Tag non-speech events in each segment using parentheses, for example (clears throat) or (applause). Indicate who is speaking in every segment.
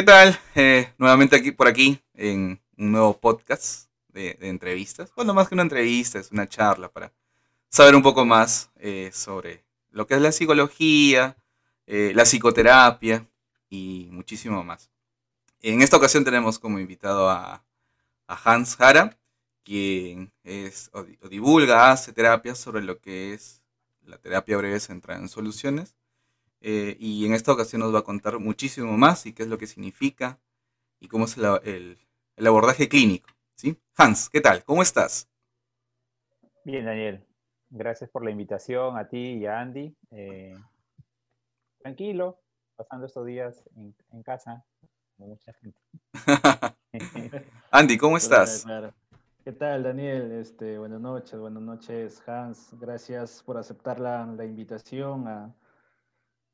Speaker 1: ¿Qué tal? Eh, nuevamente aquí por aquí en un nuevo podcast de, entrevistas. Bueno, más que una entrevista, es una charla para saber un poco más eh, sobre lo que es la psicología, eh, la psicoterapia y muchísimo más. En esta ocasión tenemos como invitado a, Hans Jara, quien es, o, divulga, hace terapias sobre lo que es la terapia breve centrada en soluciones eh, y en esta ocasión nos va a contar muchísimo más y qué es lo que significa y cómo es el, abordaje clínico. ¿sí? Hans, ¿qué tal? ¿Cómo estás?
Speaker 2: Bien, Daniel. Gracias por la invitación a ti y a Andy. Eh, tranquilo, pasando estos días en, casa, como mucha gente. (laughs)
Speaker 1: Andy, ¿cómo estás?
Speaker 3: ¿Qué tal, Daniel? Este, buenas noches, buenas noches, Hans. Gracias por aceptar la, la invitación a,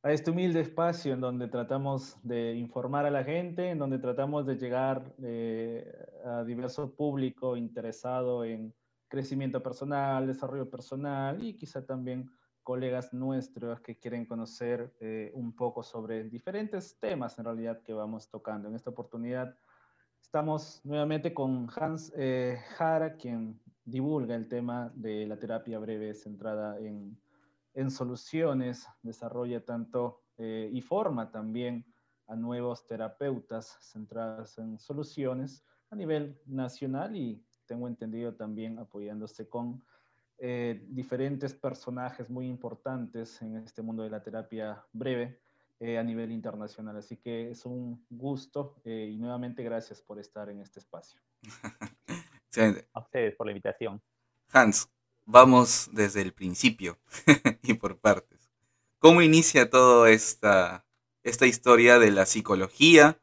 Speaker 3: a este humilde espacio en donde tratamos de informar a la gente, en donde tratamos de llegar eh, a diverso público interesado en crecimiento personal, desarrollo personal y quizá también colegas nuestros que quieren conocer eh, un poco sobre diferentes temas en realidad que vamos tocando. En esta oportunidad estamos nuevamente con Hans eh, Jara, quien divulga el tema de la terapia breve centrada en en soluciones, desarrolla tanto eh, y forma también a nuevos terapeutas centrados en soluciones a nivel nacional y tengo entendido también apoyándose con eh, diferentes personajes muy importantes en este mundo de la terapia breve eh, a nivel internacional. Así que es un gusto y nuevamente gracias por estar en este espacio. (laughs)
Speaker 2: A ustedes por la invitación.
Speaker 1: Hans, vamos desde el principio (laughs) y por partes. ¿Cómo inicia toda esta, esta historia de la psicología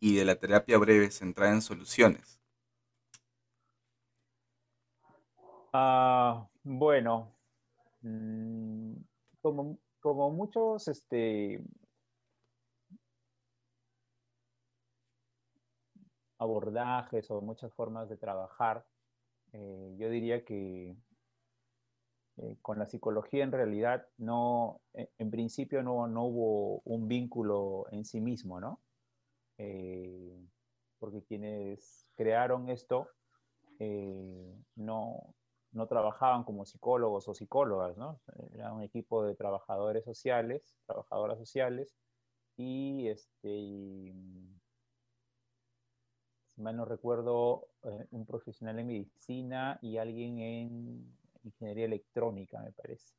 Speaker 1: y de la terapia breve centrada en soluciones?
Speaker 2: Ah, bueno, mm, como, como, muchos este, abordajes o muchas formas de trabajar, eh, yo diría que eh, con la psicología en realidad no, eh, en principio no, no, hubo un vínculo en sí mismo, ¿no? Eh, porque quienes crearon esto no, no, trabajaban como psicólogos o psicólogas, ¿no? Era un equipo de trabajadores sociales, trabajadoras sociales, y este, si mal no recuerdo, un profesional en medicina y alguien en ingeniería electrónica, me parece,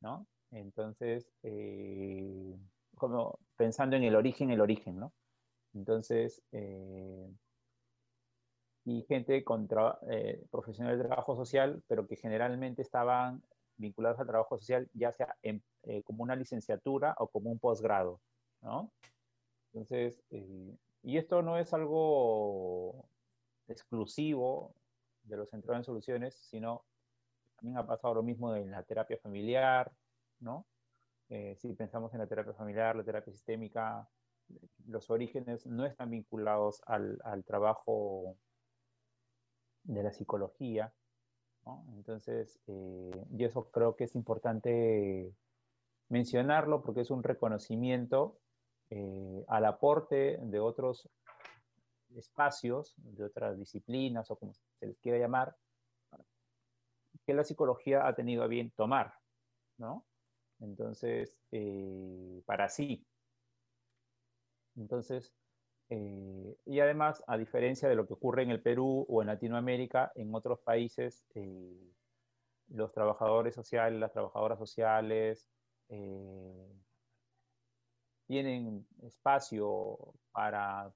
Speaker 2: ¿no? Entonces, eh, como pensando en el origen, el origen, ¿no? Entonces, eh, y gente con eh, profesionales de trabajo social, pero que generalmente estaban vinculados al trabajo social, ya sea como una licenciatura o como un posgrado, ¿no? Entonces, y esto no es algo exclusivo de los centros en soluciones, sino también ha pasado lo mismo en la terapia familiar, ¿no? Eh, si pensamos en la terapia familiar, la terapia sistémica, los orígenes no están vinculados al, trabajo de la psicología, ¿no? Entonces, eh, y eso creo que es importante mencionarlo porque es un reconocimiento eh, al aporte de otros espacios, de otras disciplinas o como se les quiera llamar, que la psicología ha tenido a bien tomar, ¿no? Entonces, eh, para sí. Entonces, eh, y además, a diferencia de lo que ocurre en el Perú o en Latinoamérica, en otros países, eh, los trabajadores sociales, las trabajadoras sociales, tienen espacio para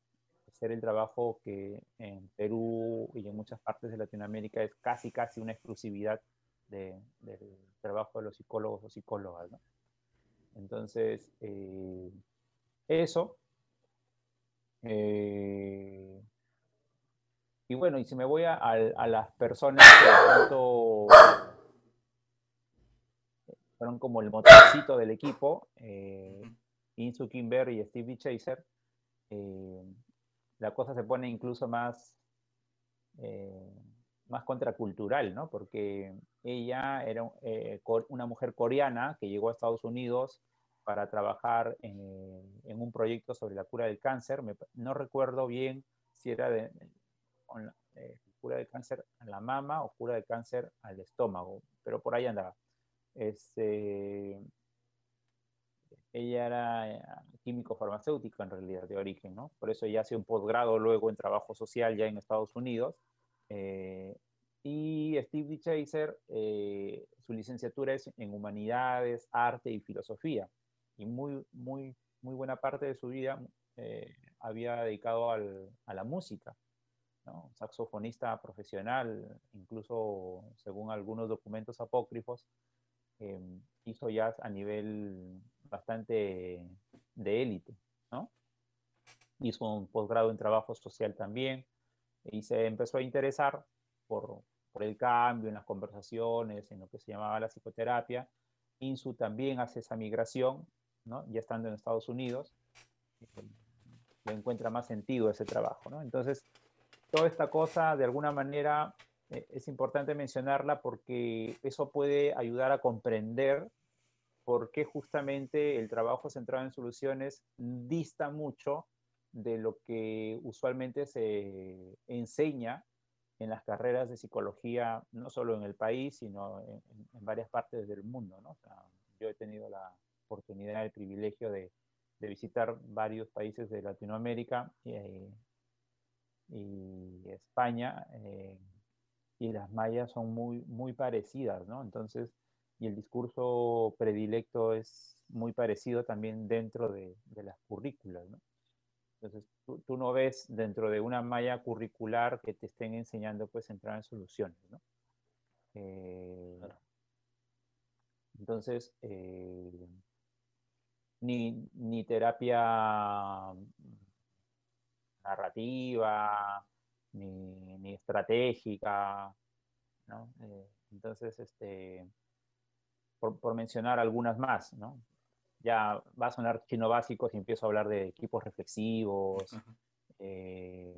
Speaker 2: hacer el trabajo que en Perú y en muchas partes de Latinoamérica es casi, casi una exclusividad del trabajo de los psicólogos o psicólogas. ¿no? Entonces, eh, eso. Eh, y bueno, y si me voy a, las personas que fueron como el motorcito del equipo, eh, Insu Kimber y Steve Chaser, eh, la cosa se pone incluso más, eh, más contracultural, ¿no? Porque ella era eh, una mujer coreana que llegó a Estados Unidos para trabajar en, en, un proyecto sobre la cura del cáncer. no recuerdo bien si era de, eh, cura del cáncer a la mama o cura del cáncer al estómago, pero por ahí andaba. Este, ella era eh, químico farmacéutico en realidad de origen, ¿no? Por eso ella hace un posgrado luego en trabajo social ya en Estados Unidos. Eh, y Steve Chaser, eh, su licenciatura es en humanidades, arte y filosofía. Y muy, muy, muy buena parte de su vida había dedicado al, a la música. ¿no? Saxofonista profesional, incluso según algunos documentos apócrifos, hizo jazz a nivel bastante de élite, ¿no? Hizo un posgrado en trabajo social también y se empezó a interesar por, por el cambio en las conversaciones, en lo que se llamaba la psicoterapia. Insu también hace esa migración, ¿no? Ya estando en Estados Unidos, le encuentra más sentido ese trabajo, ¿no? Entonces, toda esta cosa, de alguna manera, eh, es importante mencionarla porque eso puede ayudar a comprender por qué justamente el trabajo centrado en soluciones dista mucho de lo que usualmente se enseña en las carreras de psicología, no solo en el país, sino en, varias partes del mundo. yo he tenido la oportunidad, el privilegio de, visitar varios países de Latinoamérica eh, y España, eh, y las mallas son muy, muy parecidas, ¿no? Entonces, y el discurso predilecto es muy parecido también dentro de, las currículas. ¿no? Entonces, tú, no ves dentro de una malla curricular que te estén enseñando pues entrar en soluciones. ¿no? Eh, entonces, eh, ni, ni, terapia narrativa, ni, ni estratégica, ¿no? Eh, entonces, este, por, mencionar algunas más, ¿no? Ya va a sonar chino básico si empiezo a hablar de equipos reflexivos, eh,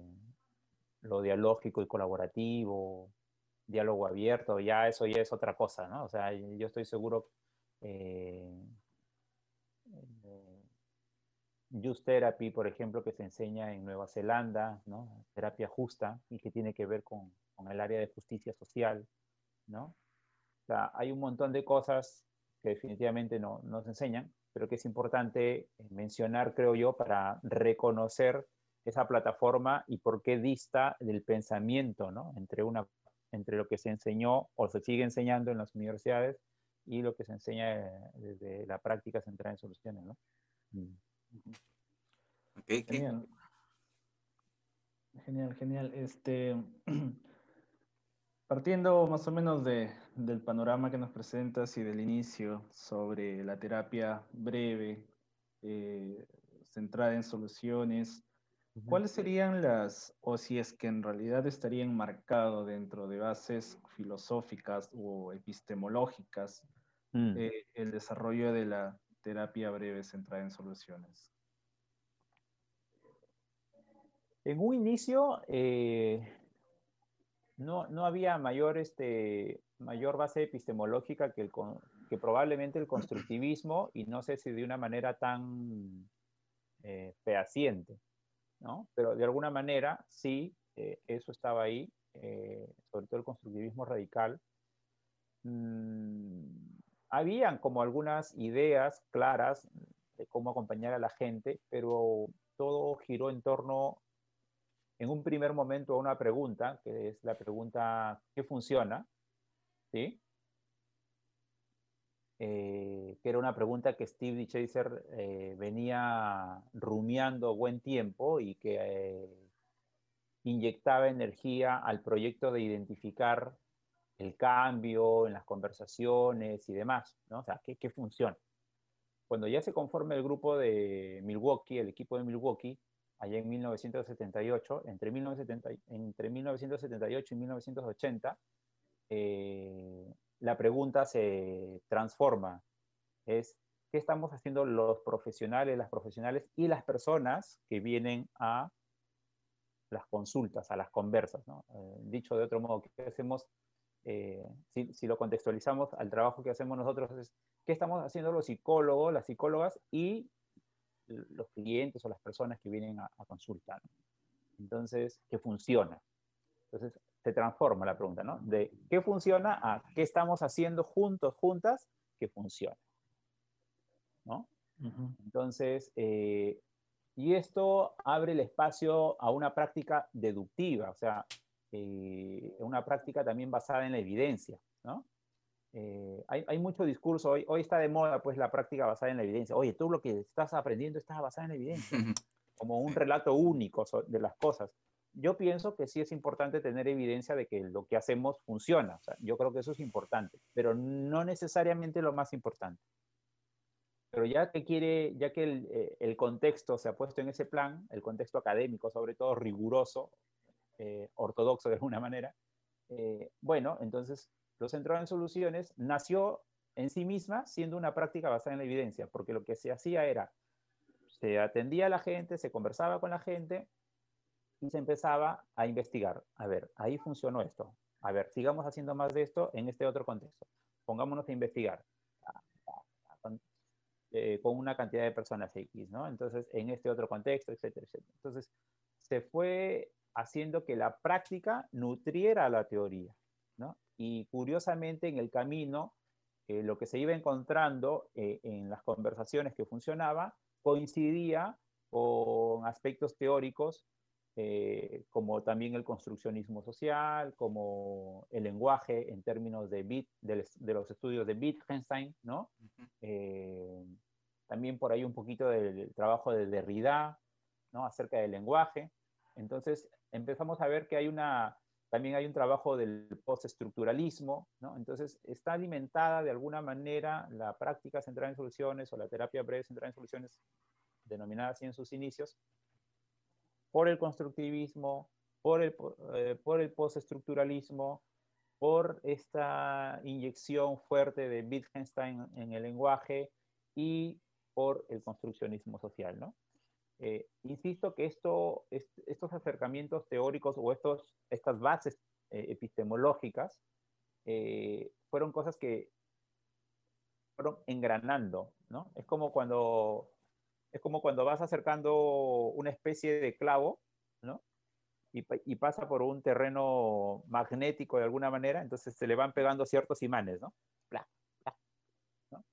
Speaker 2: lo dialógico y colaborativo, diálogo abierto, ya eso ya es otra cosa, ¿no? O sea, yo estoy seguro eh, Just Therapy, por ejemplo, que se enseña en Nueva Zelanda, ¿no? Terapia justa y que tiene que ver con, con el área de justicia social, ¿no? Hay un montón de cosas que definitivamente no nos enseñan, pero que es importante eh, mencionar, creo yo, para reconocer esa plataforma y por qué dista del pensamiento, ¿no? Entre, una, entre lo que se enseñó o se sigue enseñando en las universidades y lo que se enseña eh, desde la práctica centrada en soluciones, ¿no? Mm.
Speaker 3: Genial. Genial, genial. Este, (clears throat) Partiendo más o menos de, del panorama que nos presentas y del inicio sobre la terapia breve, eh, centrada en soluciones, ¿cuáles serían las, o si es que en realidad estarían marcados dentro de bases filosóficas o epistemológicas, mm. eh, el desarrollo de la terapia breve centrada en soluciones?
Speaker 2: En un inicio, eh, no, no había mayor, este, mayor base epistemológica que, el, que probablemente el constructivismo y no sé si de una manera tan eh, fehaciente, ¿no? Pero de alguna manera sí, eh, eso estaba ahí, eh, sobre todo el constructivismo radical. Mm, habían como algunas ideas claras de cómo acompañar a la gente, pero todo giró en torno en un primer momento a una pregunta, que es la pregunta ¿qué funciona? ¿Sí? Eh, que era una pregunta que Steve. Chaser eh, venía rumiando buen tiempo y que eh, inyectaba energía al proyecto de identificar el cambio en las conversaciones y demás, ¿no? O sea, ¿qué, qué funciona? Cuando ya se conforma el grupo de Milwaukee, el equipo de Milwaukee, allá en 1978, entre, 1970, entre 1978 y 1980, eh, la pregunta se transforma. Es, ¿qué estamos haciendo los profesionales, las profesionales y las personas que vienen a las consultas, a las conversas? Eh, dicho de otro modo, ¿qué hacemos eh, si, lo contextualizamos al trabajo que hacemos nosotros, es qué estamos haciendo los psicólogos, las psicólogas y los clientes o las personas que vienen a, consultar. Entonces, ¿qué funciona? Entonces, se transforma la pregunta, ¿no? De qué funciona a qué estamos haciendo juntos, juntas, que funciona. ¿No? Entonces, eh, y esto abre el espacio a una práctica deductiva, o sea, eh, una práctica también basada en la evidencia, ¿no? Eh, hay, hay, mucho discurso, hoy, hoy está de moda pues la práctica basada en la evidencia. Oye, tú lo que estás aprendiendo está basado en la evidencia, (laughs) como un relato único de las cosas. Yo pienso que sí es importante tener evidencia de que lo que hacemos funciona. Yo creo que eso es importante, pero no necesariamente lo más importante. Pero ya que quiere, ya que el, eh, contexto se ha puesto en ese plan, el contexto académico, sobre todo riguroso, eh, ortodoxo de alguna manera, eh, bueno, entonces los centros en soluciones nació en sí misma siendo una práctica basada en la evidencia, porque lo que se hacía era, se atendía a la gente, se conversaba con la gente y se empezaba a investigar. A ver, ahí funcionó esto. A ver, sigamos haciendo más de esto en este otro contexto. Pongámonos a investigar eh, con una cantidad de personas X, ¿no? Entonces, en este otro contexto, etcétera, etcétera. Entonces, se fue haciendo que la práctica nutriera la teoría. ¿no? Y curiosamente en el camino, eh, lo que se iba encontrando eh, en las conversaciones que funcionaba coincidía con aspectos teóricos eh, como también el construccionismo social, como el lenguaje en términos de, bit, de, los estudios de Wittgenstein, ¿no? también por ahí un poquito del trabajo de Derrida, ¿no? acerca del lenguaje. Entonces empezamos a ver que hay una, también hay un trabajo del postestructuralismo, ¿no? Entonces está alimentada de alguna manera la práctica centrada en soluciones o la terapia breve centrada en soluciones, denominada así en sus inicios, por el constructivismo, por el, eh, por el postestructuralismo, por esta inyección fuerte de Wittgenstein en el lenguaje y por el construccionismo social, ¿no? Eh, insisto que esto, estos acercamientos teóricos o estos, estas bases eh, epistemológicas eh, fueron cosas que fueron engranando, ¿no? Es como cuando, es como cuando vas acercando una especie de clavo, ¿no? Y, y, pasa por un terreno magnético de alguna manera, entonces se le van pegando ciertos imanes, ¿no? ¿no?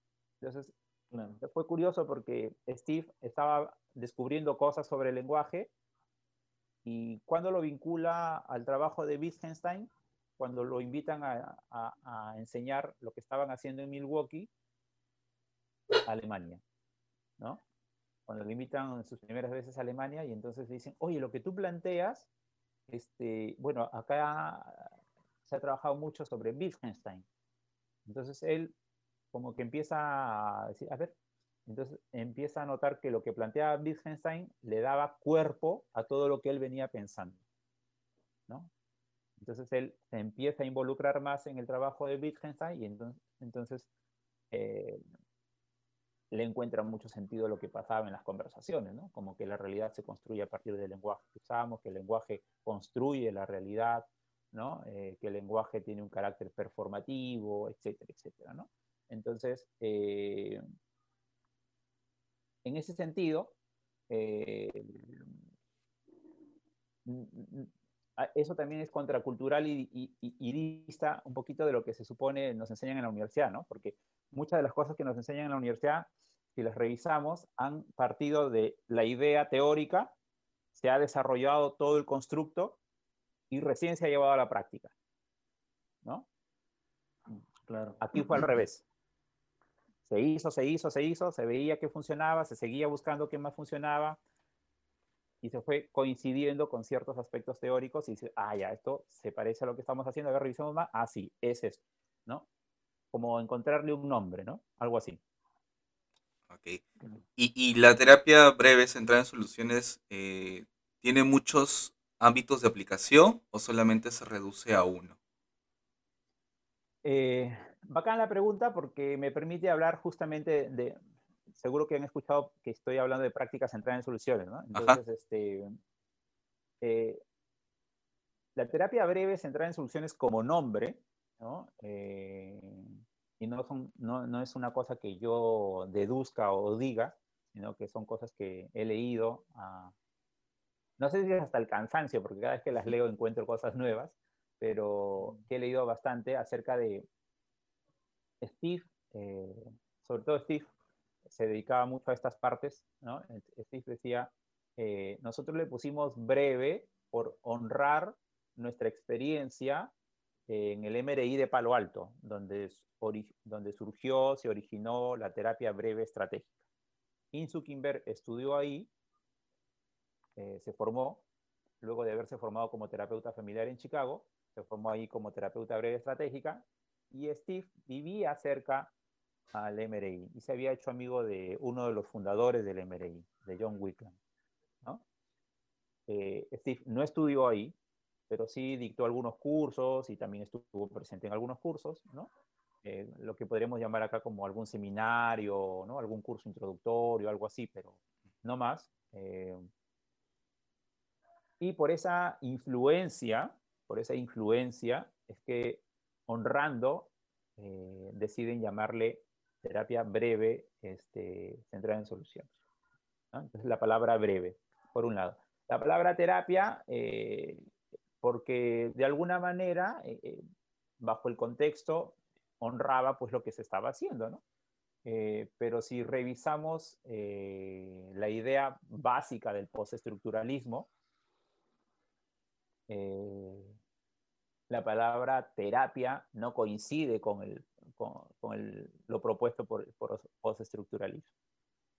Speaker 2: Entonces, fue curioso porque Steve estaba descubriendo cosas sobre el lenguaje y cuando lo vincula al trabajo de Wittgenstein, cuando lo invitan a, enseñar lo que estaban haciendo en Milwaukee, Alemania, ¿no? Cuando lo invitan en sus primeras veces a Alemania y entonces dicen, oye, lo que tú planteas, este, bueno, acá se ha trabajado mucho sobre Wittgenstein. Entonces él como que empieza a decir, a ver, entonces empieza a notar que lo que planteaba Wittgenstein le daba cuerpo a todo lo que él venía pensando. ¿no? Entonces él se empieza a involucrar más en el trabajo de Wittgenstein y entonces, entonces eh, le encuentra mucho sentido lo que pasaba en las conversaciones, ¿no? como que la realidad se construye a partir del lenguaje que usamos, que el lenguaje construye la realidad, ¿no? Eh, que el lenguaje tiene un carácter performativo, etcétera, etcétera. ¿no? Entonces, eh, en ese sentido, eh, eso también es contracultural y, y, un poquito de lo que se supone nos enseñan en la universidad, ¿no? Porque muchas de las cosas que nos enseñan en la universidad, si las revisamos, han partido de la idea teórica, se ha desarrollado todo el constructo y recién se ha llevado a la práctica, ¿no? Claro. Aquí fue al revés. Se hizo, se hizo, se hizo, se veía que funcionaba, se seguía buscando qué más funcionaba y se fue coincidiendo con ciertos aspectos teóricos y dice, ah, ya, esto se parece a lo que estamos haciendo, a ver, revisemos más, ah, sí, es esto, ¿no? Como encontrarle un nombre, ¿no? Algo así.
Speaker 1: Ok. Y, y la terapia breve centrada en soluciones eh, tiene muchos ámbitos de aplicación o solamente se reduce a uno?
Speaker 2: Eh, bacán la pregunta porque me permite hablar justamente de, seguro que han escuchado que estoy hablando de prácticas centradas en soluciones, ¿no? Entonces, este, eh, la terapia breve centrada en soluciones como nombre ¿no? Eh, y no, son, no, no, es una cosa que yo deduzca o diga, sino que son cosas que he leído, no sé si es hasta el cansancio, porque cada vez que las leo encuentro cosas nuevas, pero que he leído bastante acerca de Steve, eh, sobre todo Steve, se dedicaba mucho a estas partes, ¿no? Steve decía, eh, nosotros le pusimos breve por honrar nuestra experiencia en el MRI de Palo Alto, donde, donde surgió, se originó la terapia breve estratégica. Inzukinberg estudió ahí, eh, se formó, luego de haberse formado como terapeuta familiar en Chicago, se formó ahí como terapeuta breve estratégica, y Steve vivía cerca al MRI y se había hecho amigo de uno de los fundadores del MRI, de John Wickland. ¿no? Eh, Steve no estudió ahí, pero sí dictó algunos cursos y también estuvo presente en algunos cursos, ¿no? Eh, lo que podríamos llamar acá como algún seminario, ¿no? algún curso introductorio, algo así, pero no más. Eh, y por esa influencia, por esa influencia, es que honrando eh, deciden llamarle terapia breve este, centrada en soluciones. Entonces la palabra breve, por un lado. La palabra terapia, porque de alguna manera, bajo el contexto, honraba pues lo que se estaba haciendo, ¿no? Eh, pero si revisamos eh, la idea básica del postestructuralismo, eh, la palabra terapia no coincide con, el, con, el, lo propuesto por, por postestructuralismo,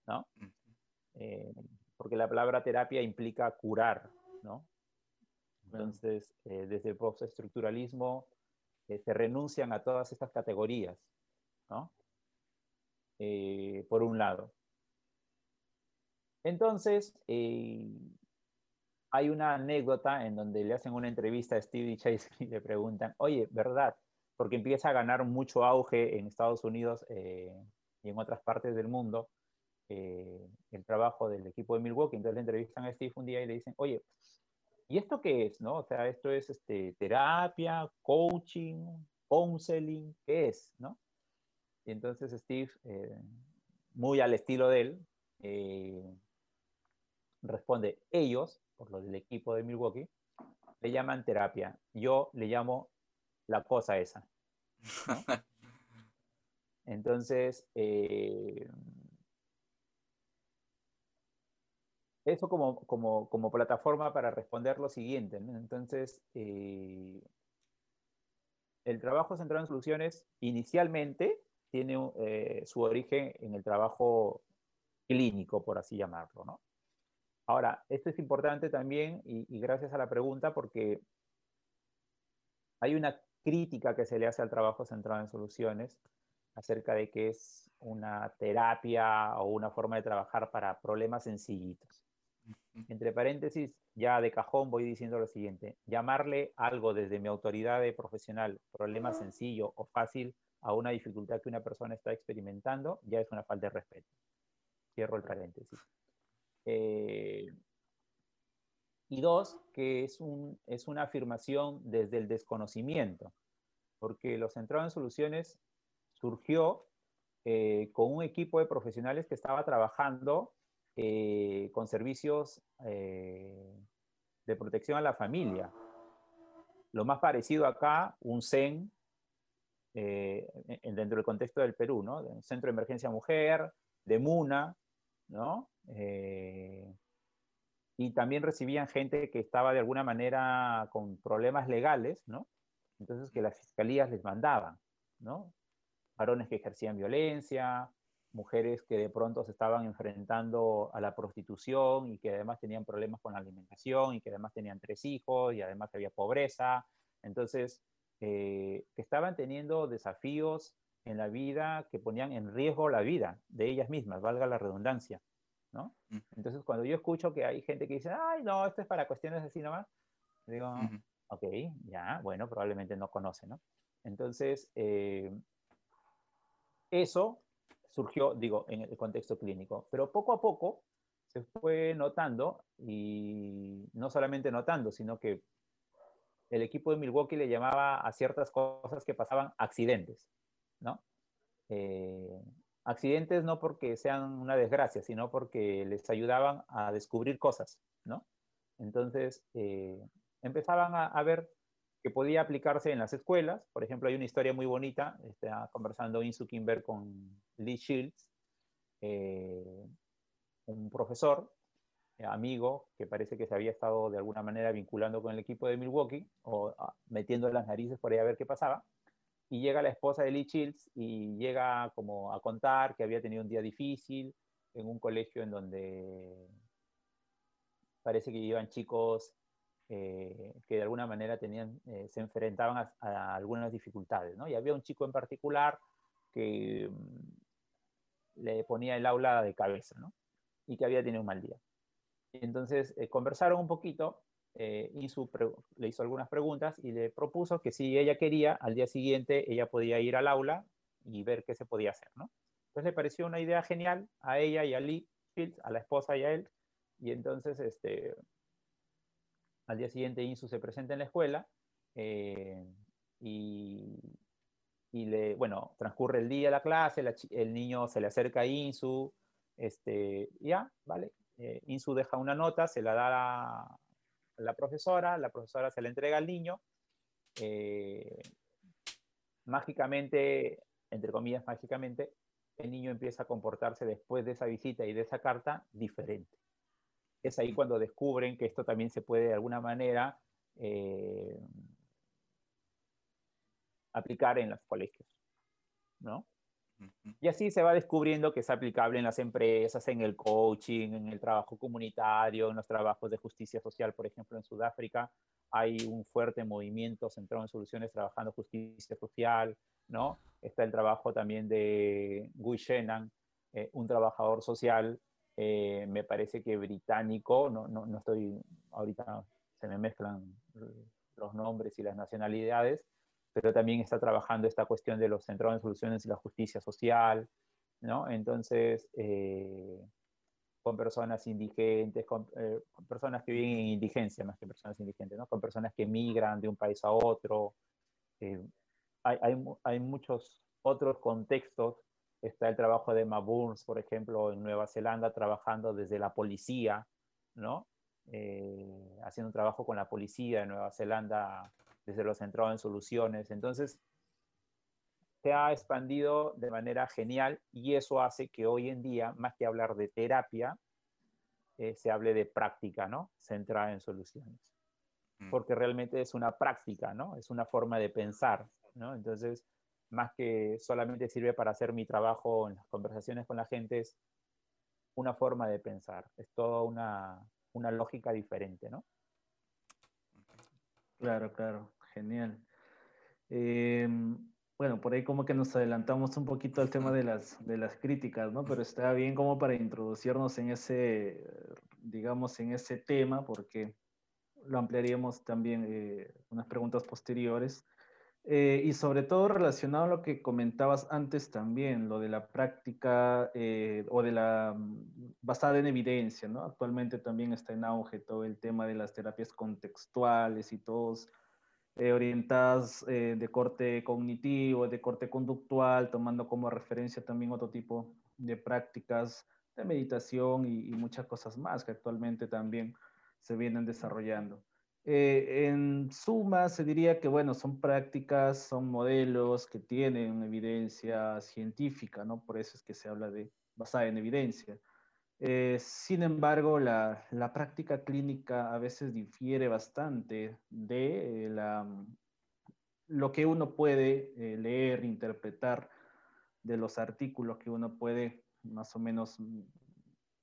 Speaker 2: ¿no? porque la palabra terapia implica curar, ¿no? Entonces, desde el postestructuralismo se renuncian a todas estas categorías, ¿no? Eh, por un lado. Entonces, eh, hay una anécdota en donde le hacen una entrevista a Stevie Chase (laughs) y le preguntan, oye, ¿verdad? Porque empieza a ganar mucho auge en Estados Unidos eh, y en otras partes del mundo el trabajo del equipo de Milwaukee. Entonces le entrevistan a Steve un día y le dicen, oye, ¿Y esto qué es? ¿no? O sea, esto es este, terapia, coaching, counseling, ¿qué es? ¿no? Y entonces Steve, eh, muy al estilo de él, eh, responde, ellos, por lo del equipo de Milwaukee, le llaman terapia. Yo le llamo la cosa esa. (laughs) Entonces, eh, eso como, como, como, plataforma para responder lo siguiente. Entonces, eh, el trabajo centrado en soluciones inicialmente tiene eh, su origen en el trabajo clínico, por así llamarlo. ¿no? Ahora, esto es importante también y, gracias a la pregunta porque hay una crítica que se le hace al trabajo centrado en soluciones acerca de que es una terapia o una forma de trabajar para problemas sencillitos. Entre paréntesis, ya de cajón voy diciendo lo siguiente, llamarle algo desde mi autoridad de profesional problema sencillo o fácil a una dificultad que una persona está experimentando, ya es una falta de respeto. Cierro el paréntesis. Eh, y dos, que es, un, es una afirmación desde el desconocimiento, porque los centrados en soluciones surgió eh, con un equipo de profesionales que estaba trabajando eh, con servicios eh, de protección a la familia. Lo más parecido acá, un CEN, eh, dentro del contexto del Perú, ¿no? Un Centro de Emergencia Mujer, de MUNA, ¿no? y también recibían gente que estaba de alguna manera con problemas legales, ¿no? Entonces que las fiscalías les mandaban, ¿no? Varones que ejercían violencia, mujeres que de pronto se estaban enfrentando a la prostitución y que además tenían problemas con la alimentación y que además tenían tres hijos y además había pobreza. Entonces, eh, que estaban teniendo desafíos en la vida que ponían en riesgo la vida de ellas mismas, valga la redundancia. ¿no? Entonces, cuando yo escucho que hay gente que dice, ay, no, esto es para cuestiones así nomás, digo, ok, ya, bueno, probablemente no conoce, ¿no? Entonces, eh, eso surgió, digo, en el contexto clínico. Pero poco a poco se fue notando, y no solamente notando, sino que el equipo de Milwaukee le llamaba a ciertas cosas que pasaban accidentes, ¿no? Eh, accidentes no porque sean una desgracia, sino porque les ayudaban a descubrir cosas, ¿no? Entonces, eh, empezaban a, ver que podía aplicarse en las escuelas. Por ejemplo, hay una historia muy bonita, está conversando Insu Kimber con Lee Shields, eh, un profesor, eh, amigo, que parece que se había estado de alguna manera vinculando con el equipo de Milwaukee o ah, metiendo las narices por ahí a ver qué pasaba. Y llega la esposa de Lee Shields y llega como a contar que había tenido un día difícil en un colegio en donde parece que iban chicos eh, que de alguna manera tenían, eh, se enfrentaban a, algunas dificultades, ¿no? Y había un chico en particular que mm, le ponía el aula de cabeza, ¿no? Y que había tenido un mal día. Entonces eh, conversaron un poquito, Insu le hizo algunas preguntas y le propuso que si ella quería, al día siguiente ella podía ir al aula y ver qué se podía hacer, ¿no? Entonces le pareció una idea genial a ella y a Lee Fields, a la esposa y a él, y entonces este, al día siguiente Insu se presenta en la escuela eh, y, le, bueno, transcurre el día la clase, el niño se le acerca a Insu, este, ya, ¿vale? Eh, Insu deja una nota, se la da a la, profesora, la profesora se la entrega al niño. Eh, mágicamente, entre comillas, mágicamente, el niño empieza a comportarse después de esa visita y de esa carta diferente es ahí cuando descubren que esto también se puede de alguna manera eh, aplicar en los colegios, ¿no? Y así se va descubriendo que es aplicable en las empresas, en el coaching, en el trabajo comunitario, en los trabajos de justicia social, por ejemplo, en Sudáfrica hay un fuerte movimiento centrado en soluciones trabajando justicia social, ¿no? Está el trabajo también de Guy Shenan, eh, un trabajador social eh, me parece que británico, no, no, no, estoy, ahorita se me mezclan los nombres y las nacionalidades, pero también está trabajando esta cuestión de los centros de soluciones y la justicia social, ¿no? Entonces, eh, con personas indigentes, eh, con, personas que viven en indigencia más que personas indigentes, ¿no? Con personas que migran de un país a otro. hay, hay, hay muchos otros contextos Está el trabajo de Emma Burns, por ejemplo, en Nueva Zelanda, trabajando desde la policía, ¿no? Eh, haciendo un trabajo con la policía de Nueva Zelanda desde los centrados en soluciones. Entonces, se ha expandido de manera genial y eso hace que hoy en día, más que hablar de terapia, eh, se hable de práctica, ¿no? Centrada en soluciones. Mm. Porque realmente es una práctica, ¿no? Es una forma de pensar, ¿no? Entonces, más que solamente sirve para hacer mi trabajo en las conversaciones con la gente, es una forma de pensar, es toda una, una lógica diferente, ¿no?
Speaker 3: Claro, claro, genial. Em, bueno, por ahí como que nos adelantamos un poquito al tema de las, de las críticas, ¿no? Pero está bien como para introducirnos en ese, digamos, en ese tema, porque lo ampliaríamos también eh, unas preguntas posteriores. Eh, y sobre todo relacionado a lo que comentabas antes también, lo de la práctica eh, o de la mm, basada en evidencia, ¿no? Actualmente también está en auge todo el tema de las terapias contextuales y todos eh, orientadas de corte cognitivo, de corte conductual, tomando como referencia también otro tipo de prácticas de meditación y muchas cosas más que actualmente también se vienen desarrollando. Eh, en suma, se diría que, bueno, son prácticas, son modelos que tienen evidencia científica, ¿no? Por eso es que se habla de basada en evidencia. Eh, sin embargo, la, la, práctica clínica a veces difiere bastante de eh, la, lo que uno puede leer, interpretar de los artículos que uno puede más o menos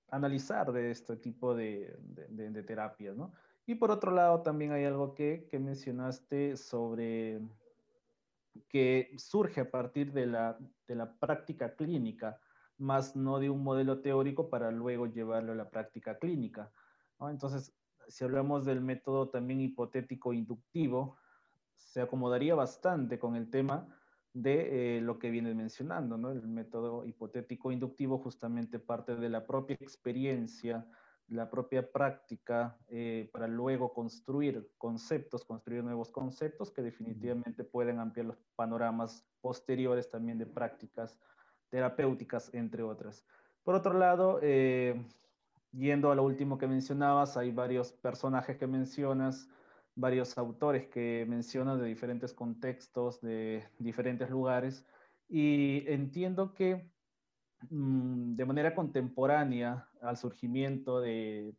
Speaker 3: analizar de este tipo de, de, de terapias, ¿no? Y por otro lado, también hay algo que, mencionaste sobre que surge a partir de la, práctica clínica, más no de un modelo teórico para luego llevarlo a la práctica clínica. Entonces, si hablamos del método también hipotético inductivo, se acomodaría bastante con el tema de eh, lo que vienes mencionando, ¿no? El método hipotético inductivo justamente parte de la propia experiencia la propia práctica eh, para luego construir conceptos, construir nuevos conceptos que definitivamente pueden ampliar los panoramas posteriores también de prácticas terapéuticas, entre otras. Por otro lado, eh, yendo a lo último que mencionabas, hay varios personajes que mencionas, varios autores que mencionas de diferentes contextos, de diferentes lugares, y entiendo que mm, de manera contemporánea al surgimiento de,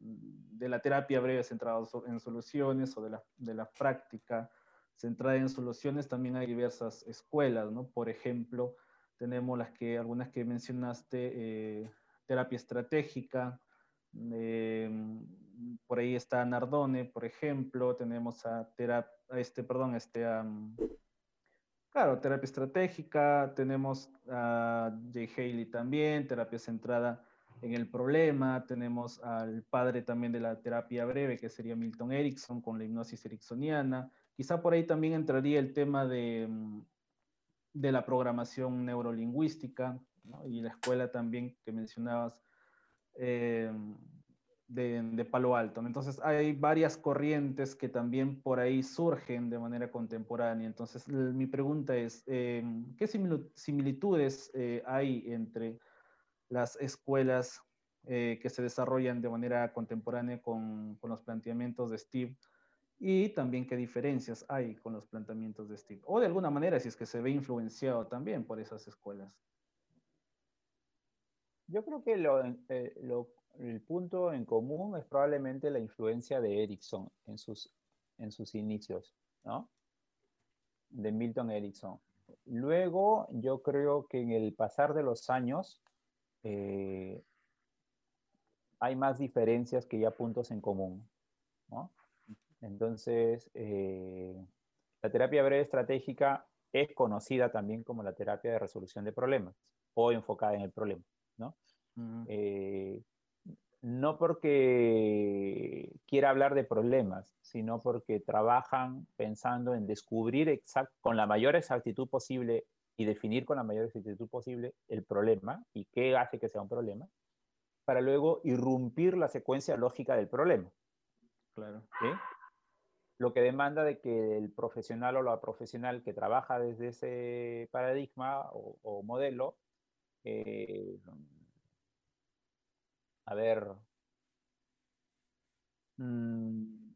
Speaker 3: la terapia breve centrada en soluciones o de la, de la, práctica centrada en soluciones, también hay diversas escuelas, ¿no? Por ejemplo, tenemos las que, algunas que mencionaste, eh, terapia estratégica, eh, por ahí está Nardone, por ejemplo, tenemos a, este, perdón, este, claro, terapia estratégica, tenemos a Jay Haley también, terapia centrada en el problema, tenemos al padre también de la terapia breve, que sería Milton Erickson, con la hipnosis ericksoniana, quizá por ahí también entraría el tema de, de la programación neurolingüística, y la escuela también que mencionabas, eh, de, Palo Alto. Entonces hay varias corrientes que también por ahí surgen de manera contemporánea. Entonces mi pregunta es, eh, ¿qué similitudes eh, hay entre las escuelas eh, que se desarrollan de manera contemporánea con, con, los planteamientos de Steve? Y también qué diferencias hay con los planteamientos de Steve. O de alguna manera, si es que se ve influenciado también por esas escuelas.
Speaker 2: Yo creo que lo, lo el punto en común es probablemente la influencia de Erickson en sus, en sus inicios, ¿no? De Milton Erickson. Luego, yo creo que en el pasar de los años eh, hay más diferencias que ya puntos en común, ¿no? Entonces, eh, la terapia breve estratégica es conocida también como la terapia de resolución de problemas o enfocada en el problema, ¿no? no porque quiera hablar de problemas, sino porque trabajan pensando en descubrir con la mayor exactitud posible y definir con la mayor exactitud posible el problema y qué hace que sea un problema, para luego irrumpir la secuencia lógica del problema.
Speaker 3: Claro.
Speaker 2: Lo que demanda de que el profesional o la profesional que trabaja desde ese paradigma o, modelo eh, a ver, mm,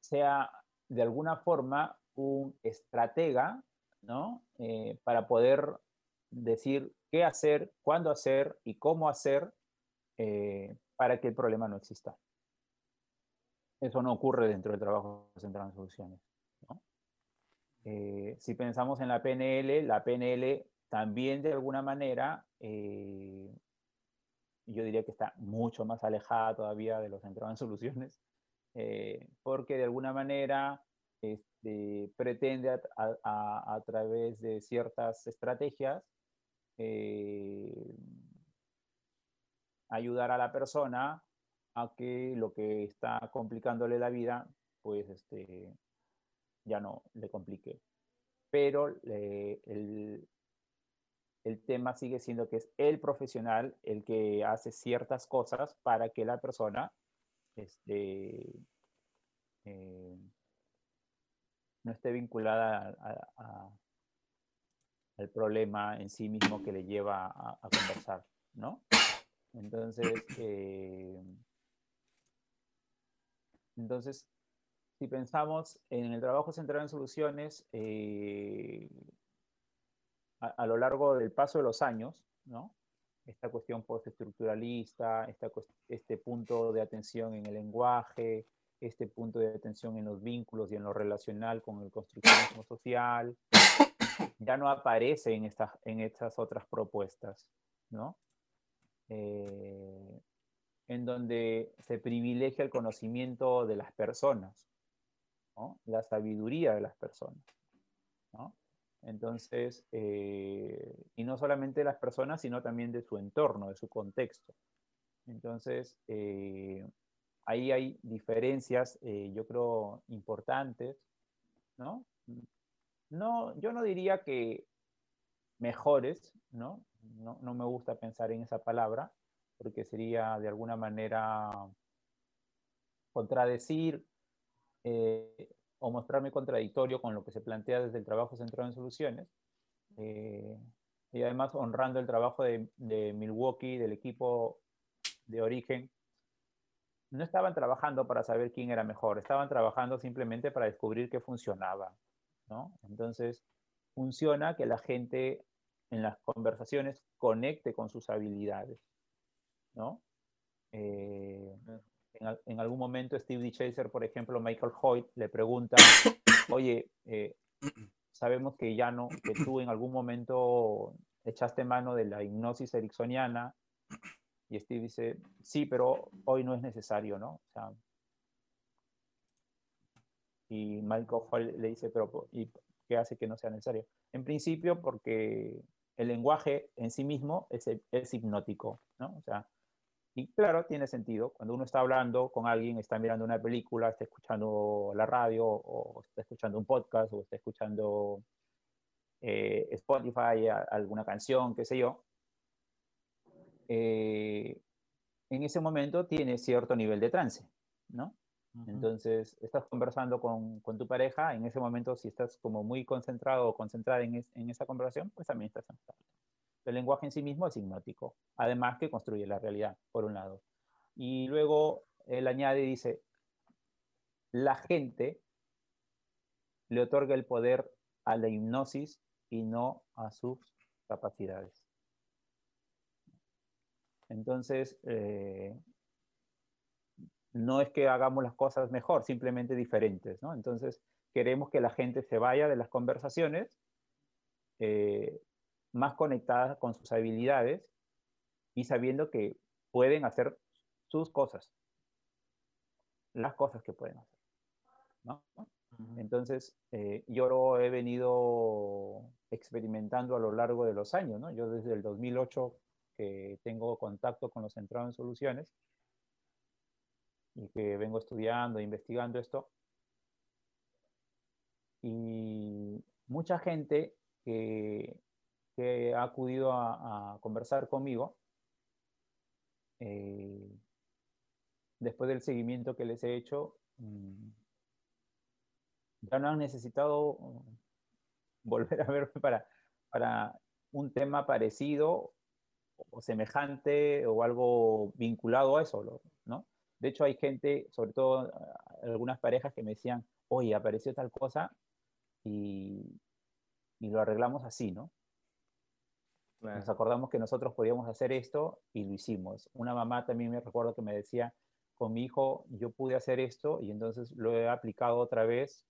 Speaker 2: sea de alguna forma un estratega, ¿no? Eh, para poder decir qué hacer, cuándo hacer y cómo hacer eh, para que el problema no exista. Eso no ocurre dentro del trabajo central en soluciones. Eh, si pensamos en la PNL, la PNL también de alguna manera, eh, yo diría que está mucho más alejada todavía de los centros en soluciones, eh, porque de alguna manera este, pretende a, través de ciertas estrategias eh, ayudar a la persona a que lo que está complicándole la vida, pues este, ya no le complique. Pero el, el tema sigue siendo que es el profesional el que hace ciertas cosas para que la persona este, eh, no esté vinculada al problema en sí mismo que le lleva a, conversar, ¿no? Entonces, eh, entonces, si pensamos en el trabajo centrado en soluciones, eh, a, lo largo del paso de los años, ¿no? Esta cuestión postestructuralista, esta, este punto de atención en el lenguaje, este punto de atención en los vínculos y en lo relacional con el construccionismo social, ya no aparece en, estas en estas otras propuestas, ¿no? Eh, en donde se privilegia el conocimiento de las personas, ¿no? la sabiduría de las personas. ¿no? Entonces, eh, y no solamente de las personas, sino también de su entorno, de su contexto. Entonces, eh, ahí hay diferencias, eh, yo creo, importantes, ¿no? No, yo no diría que mejores, ¿no? no, no me gusta pensar en esa palabra, porque sería de alguna manera contradecir o mostrarme contradictorio con lo que se plantea desde el trabajo centrado en soluciones. Eh, y además honrando el trabajo de, Milwaukee, del equipo de origen, no estaban trabajando para saber quién era mejor, estaban trabajando simplemente para descubrir qué funcionaba. ¿no? Entonces, funciona que la gente en las conversaciones conecte con sus habilidades. ¿no? Eh, en, en, algún momento Steve D. Chaser, por ejemplo, Michael Hoyt le pregunta, (coughs) oye, eh, sabemos que ya no, que tú en algún momento echaste mano de la hipnosis ericksoniana y Steve dice, sí, pero hoy no es necesario, ¿no? O sea, y Michael Hoyt le dice, pero ¿y qué hace que no sea necesario? En principio porque el lenguaje en sí mismo es, es hipnótico, ¿no? O sea, y claro, tiene sentido. Cuando uno está hablando con alguien, está mirando una película, está escuchando la radio, o está escuchando un podcast, o está escuchando eh, Spotify, alguna canción, qué sé yo, eh, en ese momento tiene cierto nivel de trance, ¿no? Uh -huh. Entonces, estás conversando con, con, tu pareja, en ese momento, si estás como muy concentrado o concentrada en, es, en esa conversación, pues también estás en el lenguaje en sí mismo es hipnótico, además que construye la realidad, por un lado. Y luego él añade y dice, la gente le otorga el poder a la hipnosis y no a sus capacidades. Entonces, eh, no es que hagamos las cosas mejor, simplemente diferentes, ¿no? Entonces, queremos que la gente se vaya de las conversaciones eh, más conectadas con sus habilidades y sabiendo que pueden hacer sus cosas, las cosas que pueden hacer. Entonces, eh, yo lo he venido experimentando a lo largo de los años. ¿no? Yo desde el 2008 que tengo contacto con los centrados en soluciones y que vengo estudiando, investigando esto. Y mucha gente que que ha acudido a, conversar conmigo, eh, después del seguimiento que les he hecho, mmm, ya no han necesitado volver a verme para, para un tema parecido o semejante o algo vinculado a eso, ¿no? De hecho, hay gente, sobre todo algunas parejas que me decían, oye, apareció tal cosa y, y lo arreglamos así, ¿no? Claro. Nos acordamos que nosotros podíamos hacer esto y lo hicimos. Una mamá también me recuerdo que me decía, con mi hijo yo pude hacer esto y entonces lo he aplicado otra vez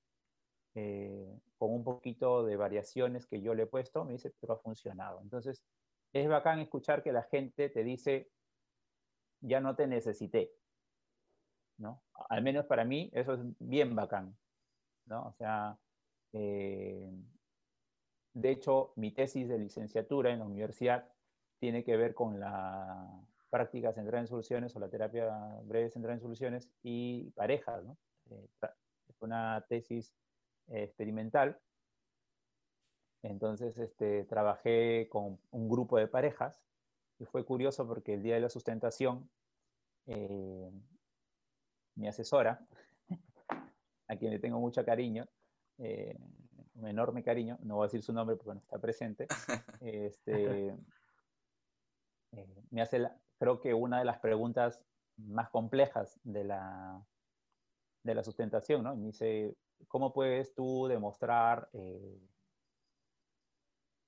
Speaker 2: eh, con un poquito de variaciones que yo le he puesto, me dice, pero ha funcionado. Entonces, es bacán escuchar que la gente te dice, ya no te necesité. ¿no? Al menos para mí eso es bien bacán. ¿no? O sea, eh, de hecho, mi tesis de licenciatura en la universidad tiene que ver con la práctica centrada en soluciones o la terapia breve centrada en soluciones y parejas. ¿no? Eh, es una tesis eh, experimental. Entonces, este, trabajé con un grupo de parejas y fue curioso porque el día de la sustentación, eh, mi asesora, (laughs) a quien le tengo mucho cariño, un enorme cariño, no voy a decir su nombre porque no está presente, (laughs) este, eh, me hace, la, creo que una de las preguntas más complejas de la, de la sustentación, ¿no? Me dice, ¿cómo puedes tú demostrar eh,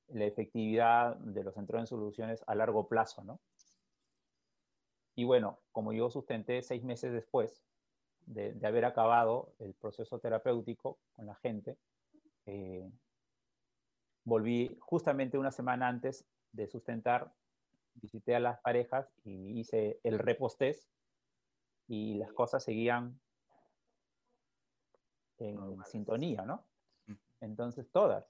Speaker 2: la efectividad de los centros en soluciones a largo plazo, ¿no? Y bueno, como yo sustenté seis meses después de, de haber acabado el proceso terapéutico con la gente, eh, volví justamente una semana antes de sustentar, visité a las parejas y hice el repostés y las cosas seguían en sintonía, ¿no? Entonces, todas,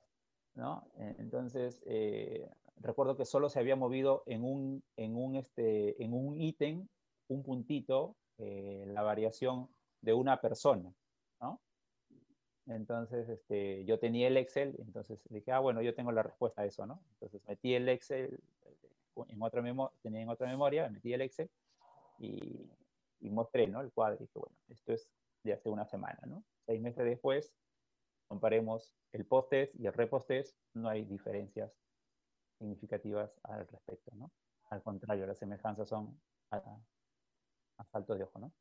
Speaker 2: ¿no? Entonces, eh, recuerdo que solo se había movido en un, en un, este, en un ítem, un puntito, eh, la variación de una persona. Entonces, este, yo tenía el Excel, entonces dije, ah, bueno, yo tengo la respuesta a eso, ¿no? Entonces metí el Excel, en otra, tenía en otra memoria, metí el Excel y, y mostré ¿no? el cuadro. Y dije, bueno, esto es de hace una semana. ¿no? Seis meses después, comparemos el post-test y el repost-test, no hay diferencias significativas al respecto. ¿no? Al contrario, las semejanzas son a, a de ojo. ¿no?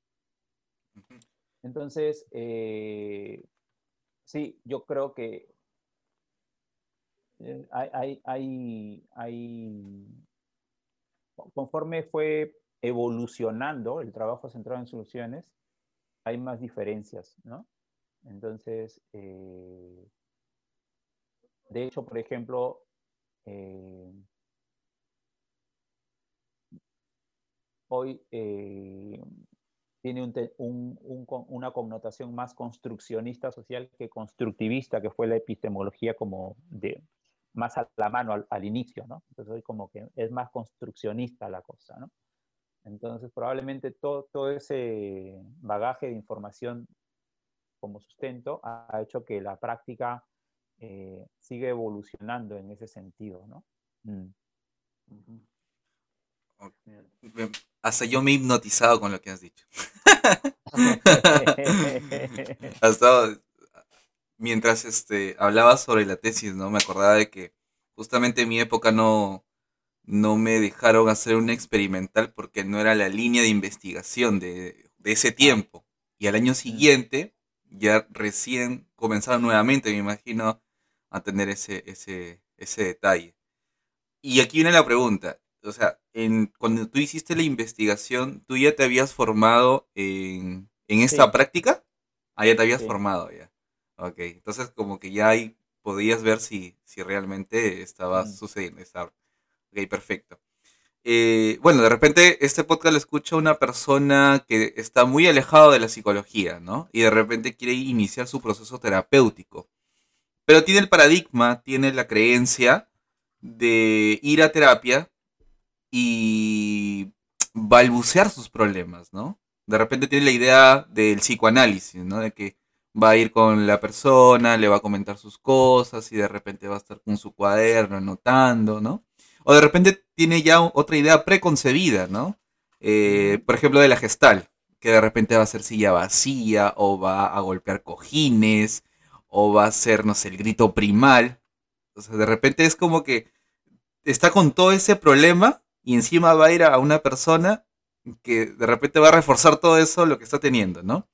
Speaker 2: Entonces, eh, sí, yo creo que eh, hay, hay, hay, conforme fue evolucionando el trabajo centrado en soluciones, hay más diferencias, ¿no? Entonces, eh, de hecho, por ejemplo, hoy tiene una connotación más construccionista social que constructivista, que fue la epistemología como de más a la mano al, inicio, ¿no? Entonces como que es más construccionista la cosa. Entonces probablemente todo, todo ese bagaje de información como sustento ha, hecho que la práctica eh, siga evolucionando en ese sentido, ¿no? Mm.
Speaker 1: Hasta yo me he hipnotizado con lo que has dicho. (laughs) mientras este, hablabas sobre la tesis, ¿no? Me acordaba de que justamente en mi época no, no me dejaron hacer un experimental porque no era la línea de investigación de, ese tiempo. Y al año siguiente, ya recién comenzaron nuevamente, me imagino, a tener ese, ese, ese detalle. Y aquí viene la pregunta o sea, en, cuando tú hiciste la investigación, ¿tú ya te habías formado en, esta práctica? Ah, ya te habías formado ya. Ok, entonces como que ya ahí podías ver si, si realmente estaba mm. sucediendo. Estaba. Ok, perfecto. Eh, bueno, de repente este podcast lo escucha una persona que está muy alejado de la psicología, ¿no? Y de repente quiere iniciar su proceso terapéutico. Pero tiene el paradigma, tiene la creencia de ir a terapia y balbucear sus problemas, ¿no? De repente tiene la idea del psicoanálisis, ¿no? De que va a ir con la persona, le va a comentar sus cosas y de repente va a estar con su cuaderno anotando, ¿no? O de repente tiene ya otra idea preconcebida, ¿no? Eh, por ejemplo, de la gestal, que de repente va a ser silla vacía o va a golpear cojines o va a ser, no sé, el grito primal. O sea, de repente es como que está con todo ese problema y encima va a ir a una persona que de repente va a reforzar todo eso lo que está teniendo, ¿no?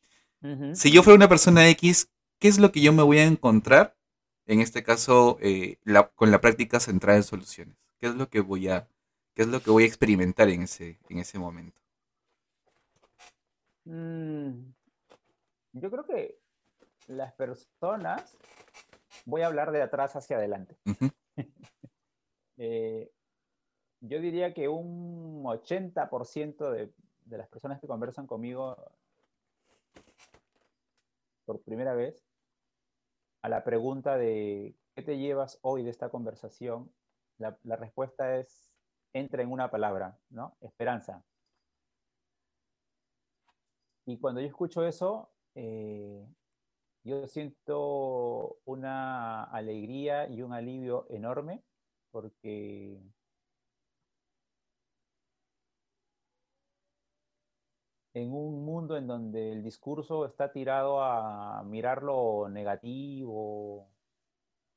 Speaker 1: Si yo fuera una persona X, ¿qué es lo que yo me voy a encontrar? En este caso, eh, con la práctica centrada en soluciones. ¿Qué es lo que voy a, qué es lo que voy a experimentar en ese, en ese momento?
Speaker 2: Mm, yo creo que las personas, voy a hablar de atrás hacia adelante. Diría que un 80% de, de las personas que conversan conmigo por primera vez a la pregunta de ¿qué te llevas hoy de esta conversación? La, respuesta es, entra en una palabra, ¿no? Esperanza. Y cuando yo escucho eso, eh, yo siento una alegría y un alivio enorme porque en un mundo en donde el discurso está tirado a mirar lo negativo,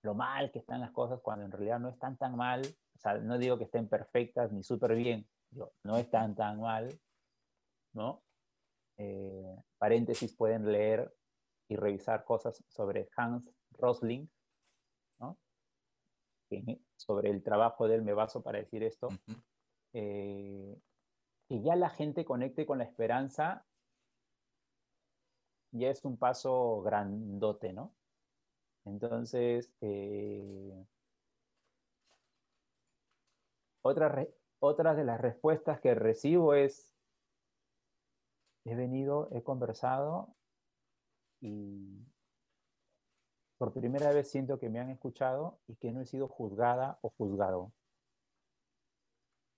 Speaker 2: lo mal que están las cosas, cuando en realidad no están tan mal, o sea, no digo que estén perfectas ni súper bien, no están tan mal, ¿no? Eh, paréntesis pueden leer y revisar cosas sobre Hans Rosling, ¿no? sobre el trabajo de él me baso para decir esto que ya la gente conecte con la esperanza ya es un paso grandote, ¿no? Entonces, eh, otra, de las respuestas que recibo es, he venido, he conversado y por primera vez siento que me han escuchado y que no he sido juzgada o juzgado.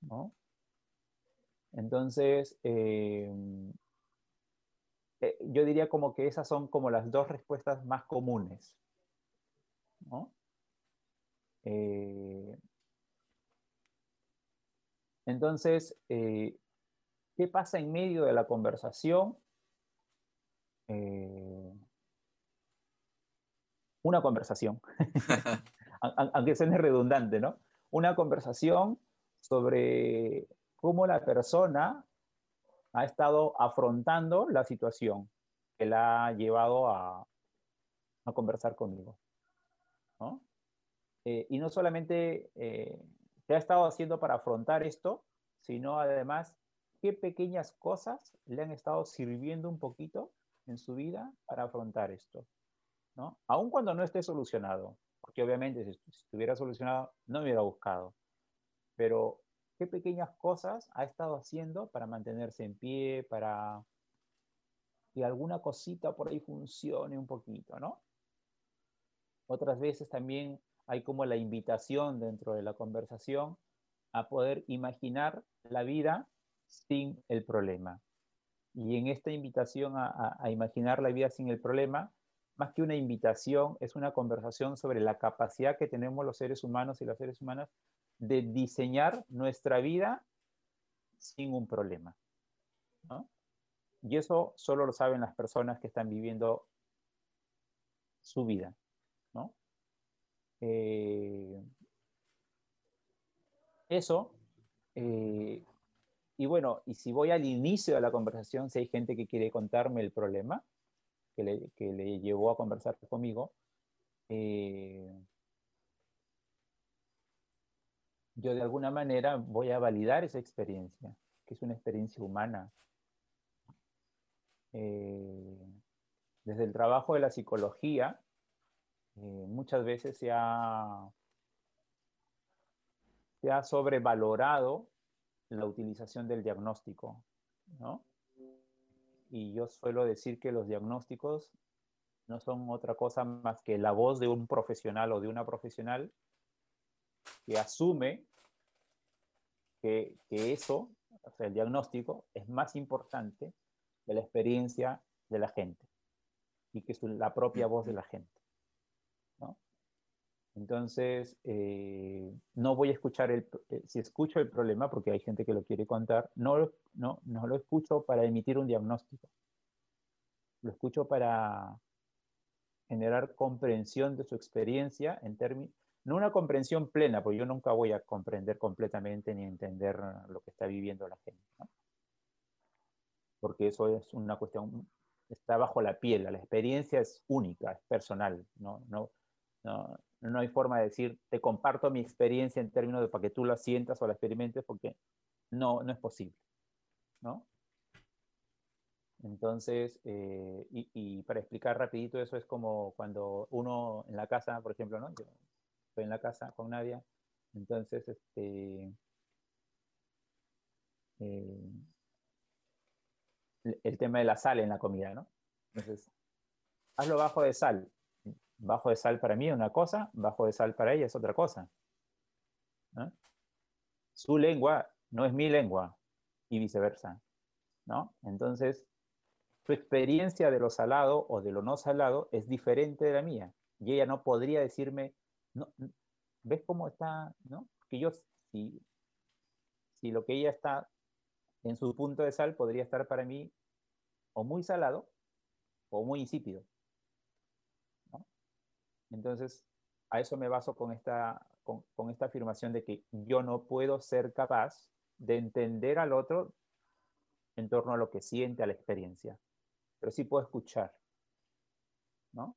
Speaker 2: ¿no? Entonces, em, eh, yo diría como que esas son como las dos respuestas más comunes. ¿no? Eh, Entonces, eh, ¿qué pasa en medio de la conversación? Eh, una conversación, (laughs) (laughs) aunque suene redundante, ¿no? Una conversación sobre cómo la persona ha estado afrontando la situación que la ha llevado a, conversar conmigo. Eh, y no solamente eh, qué ha estado haciendo para afrontar esto, sino además qué pequeñas cosas le han estado sirviendo un poquito en su vida para afrontar esto. ¿no? Aun cuando no esté solucionado, porque obviamente si, estuviera solucionado no me hubiera buscado, pero qué pequeñas cosas ha estado haciendo para mantenerse en pie, para que alguna cosita por ahí funcione un poquito, ¿no? Otras veces también hay como la invitación dentro de la conversación a poder imaginar la vida sin el problema. Y en esta invitación a, imaginar la vida sin el problema, más que una invitación, es una conversación sobre la capacidad que tenemos los seres humanos y las seres humanas de diseñar nuestra vida sin un problema. Y eso solo lo saben las personas que están viviendo su vida. Eh, eso. Eh, y bueno, y si voy al inicio de la conversación, si hay gente que quiere contarme el problema que le, llevó a conversar conmigo, eh, yo de alguna manera voy a validar esa experiencia, que es una experiencia humana. desde el trabajo de la psicología, eh, muchas veces se ha, se ha sobrevalorado la utilización del diagnóstico, ¿no? Y yo suelo decir que los diagnósticos no son otra cosa más que la voz de un profesional o de una profesional que asume que, que eso, o sea, el diagnóstico, es más importante que la experiencia de la gente y que es la propia voz de la gente. Entonces, eh, no voy a escuchar el, eh, si escucho el problema, porque hay gente que lo quiere contar, no, no, no lo escucho para emitir un diagnóstico. Lo escucho para generar comprensión de su experiencia en términos, no una comprensión plena, porque yo nunca voy a comprender completamente ni entender lo que está viviendo la gente, porque eso es una cuestión, está bajo la piel, la experiencia es única, es personal, no, no, no, no hay forma de decir, te comparto mi experiencia en términos de para que tú la sientas o la experimentes, porque no, no es posible. ¿no? Entonces, eh, y, para explicar rapidito eso es como cuando uno en la casa, por ejemplo, ¿no? Estoy en la casa con Nadia, entonces, este, eh, el tema de la sal en la comida, ¿no? Entonces, hazlo bajo de sal bajo de sal para mí es una cosa, bajo de sal para ella es otra cosa. Su lengua no es mi lengua y viceversa. ¿no? Entonces, su experiencia de lo salado o de lo no salado es diferente de la mía. Y ella no podría decirme, no, ¿ves cómo está? ¿no? Que yo, si, si lo que ella está en su punto de sal, podría estar para mí o muy salado o muy insípido. Entonces, a eso me baso con esta, con, esta afirmación de que yo no puedo ser capaz de entender al otro en torno a lo que siente, a la experiencia, pero sí puedo escuchar, ¿no?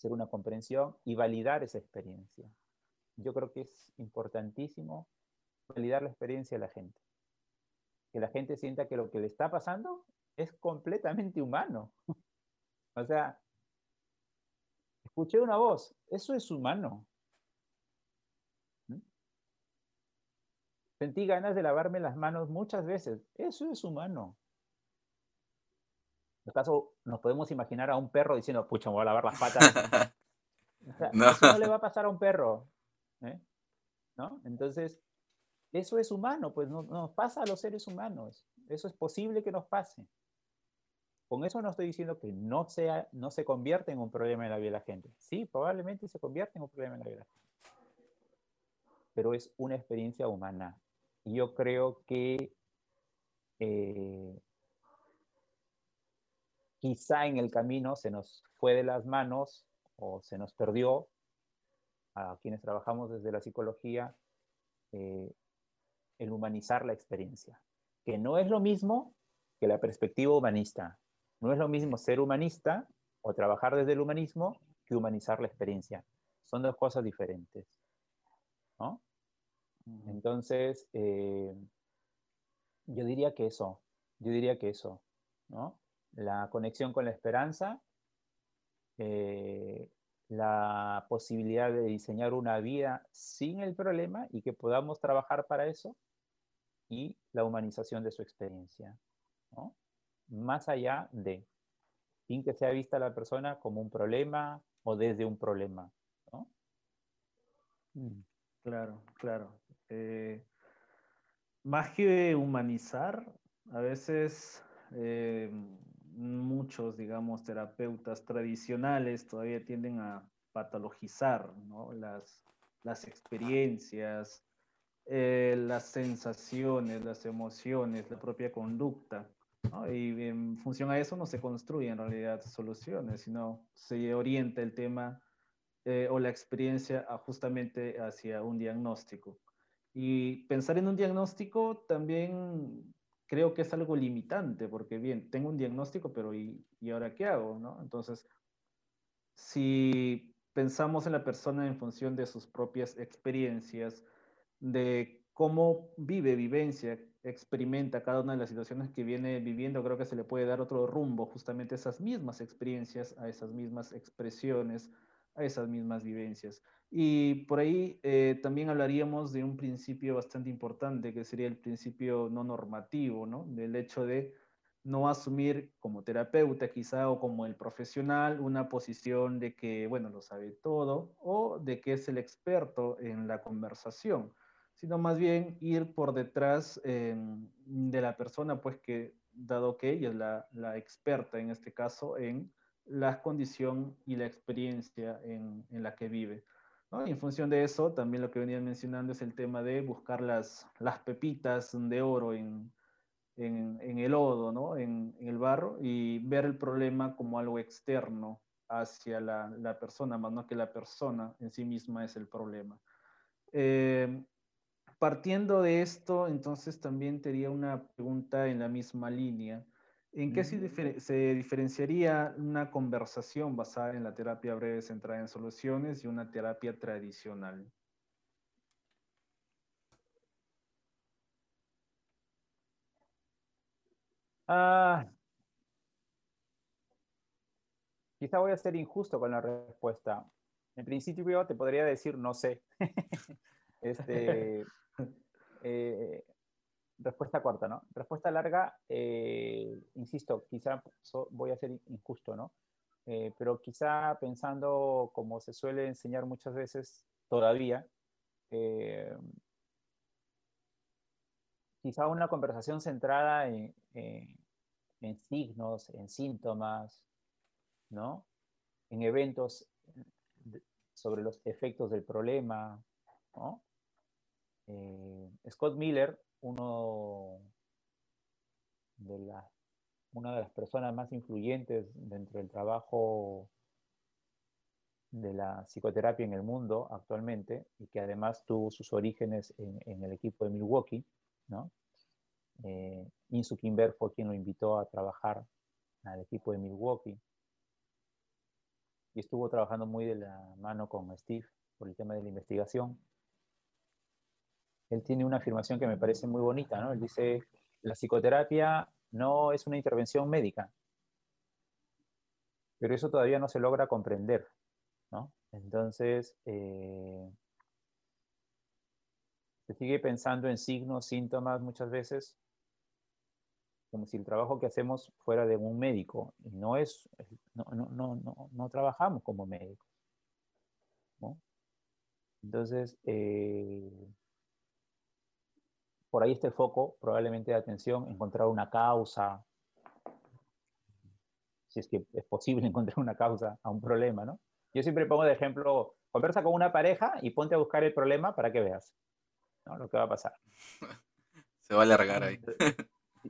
Speaker 2: Hacer una comprensión y validar esa experiencia. Yo creo que es importantísimo validar la experiencia de la gente. Que la gente sienta que lo que le está pasando es completamente humano. (laughs) o sea, Escuché una voz, eso es humano. ¿Mm? Sentí ganas de lavarme las manos muchas veces, eso es humano. Nos podemos imaginar a un perro diciendo, pucha, me voy a lavar las patas. (laughs) no. Eso no le va a pasar a un perro. ¿eh? ¿No? Entonces, eso es humano, pues nos pasa a los seres humanos. Eso es posible que nos pase. Con eso no estoy diciendo que no, sea, no se convierta en un problema en la vida de la gente. Sí, probablemente se convierte en un problema en la vida de la gente. Pero es una experiencia humana. yo creo que eh, quizá en el camino se nos fue de las manos o se nos perdió a quienes trabajamos desde la psicología eh, el humanizar la experiencia, que no es lo mismo que la perspectiva humanista. No es lo mismo ser humanista o trabajar desde el humanismo que humanizar la experiencia. Son dos cosas diferentes. ¿no? Entonces, eh, yo diría que eso, yo diría que eso, ¿no? La conexión con la esperanza, eh, la posibilidad de diseñar una vida sin el problema y que podamos trabajar para eso, y la humanización de su experiencia. Más allá de, sin que sea vista la persona como un problema o desde un problema.
Speaker 3: Mm. Claro, claro. Eh, más que humanizar, a veces eh, muchos, digamos, terapeutas tradicionales todavía tienden a patologizar las, las experiencias, eh, las sensaciones, las emociones, la propia conducta. Y en función a eso no se construyen en realidad soluciones, sino se orienta el tema o la experiencia justamente hacia un diagnóstico. Y pensar en un diagnóstico también creo que es algo limitante, porque bien, tengo un diagnóstico, pero ¿y, y ahora qué hago? ¿no? Entonces, si pensamos en la persona en función de sus propias experiencias, de cómo vive, vivencia, experimenta cada una de las situaciones que viene viviendo, creo que se le puede dar otro rumbo justamente esas mismas experiencias, a esas mismas expresiones, esas mismas vivencias. Y por ahí eh, también hablaríamos de un principio bastante importante, que sería el principio no normativo, ¿no? Del hecho de no asumir como terapeuta quizá o como el profesional una posición de que, bueno, lo sabe todo o de que es el experto en la conversación, sino más bien ir por detrás em, de la persona, pues que, dado que ella es la experta en este caso en la condición y la experiencia en, en la que vive. Y en función de eso, también lo que venían mencionando es el tema de buscar las, las pepitas de oro en, en, el lodo, ¿no? En, en, el barro, y ver el problema como algo externo hacia la, la, persona, más no que la persona en sí misma es el problema. Eh, partiendo de esto, entonces también tenía una pregunta en la misma línea. ¿En qué se, diferenciaría una conversación basada en la terapia breve centrada en soluciones y una terapia tradicional?
Speaker 2: Ah, quizá voy a ser injusto con la respuesta. En principio te podría decir no sé. (laughs) este, (laughs) eh, respuesta corta, ¿no? Respuesta larga, eh, insisto, quizá voy a ser injusto, ¿no? Eh, pero quizá pensando como se suele enseñar muchas veces todavía, eh, quizá una conversación centrada en, en, signos, en síntomas, ¿no? En eventos sobre los efectos del problema, ¿no? Scott Miller uno de una de las personas más influyentes dentro del trabajo de la psicoterapia en el mundo actualmente y que además tuvo sus orígenes en, el equipo de Milwaukee, ¿no? Eh, Insu Kimber fue quien lo invitó a trabajar al equipo de Milwaukee y estuvo trabajando muy de la mano con Steve por el tema de la investigación él tiene una afirmación que me parece muy bonita, ¿no? Él dice, la psicoterapia no es una intervención médica, pero eso todavía no se logra comprender, ¿no? Entonces, eh, se sigue pensando en signos, síntomas muchas veces, como si el trabajo que hacemos fuera de un médico, y no es, no, no, no, no trabajamos como médicos, ¿no? Entonces, eh, por ahí está el foco, probablemente de atención, encontrar una causa, si es que es posible (laughs) encontrar una causa a un problema, ¿no? Yo siempre pongo de ejemplo, conversa con una pareja y ponte a buscar el problema para que veas ¿no? lo que va a pasar. (laughs)
Speaker 1: Se va a alargar ahí.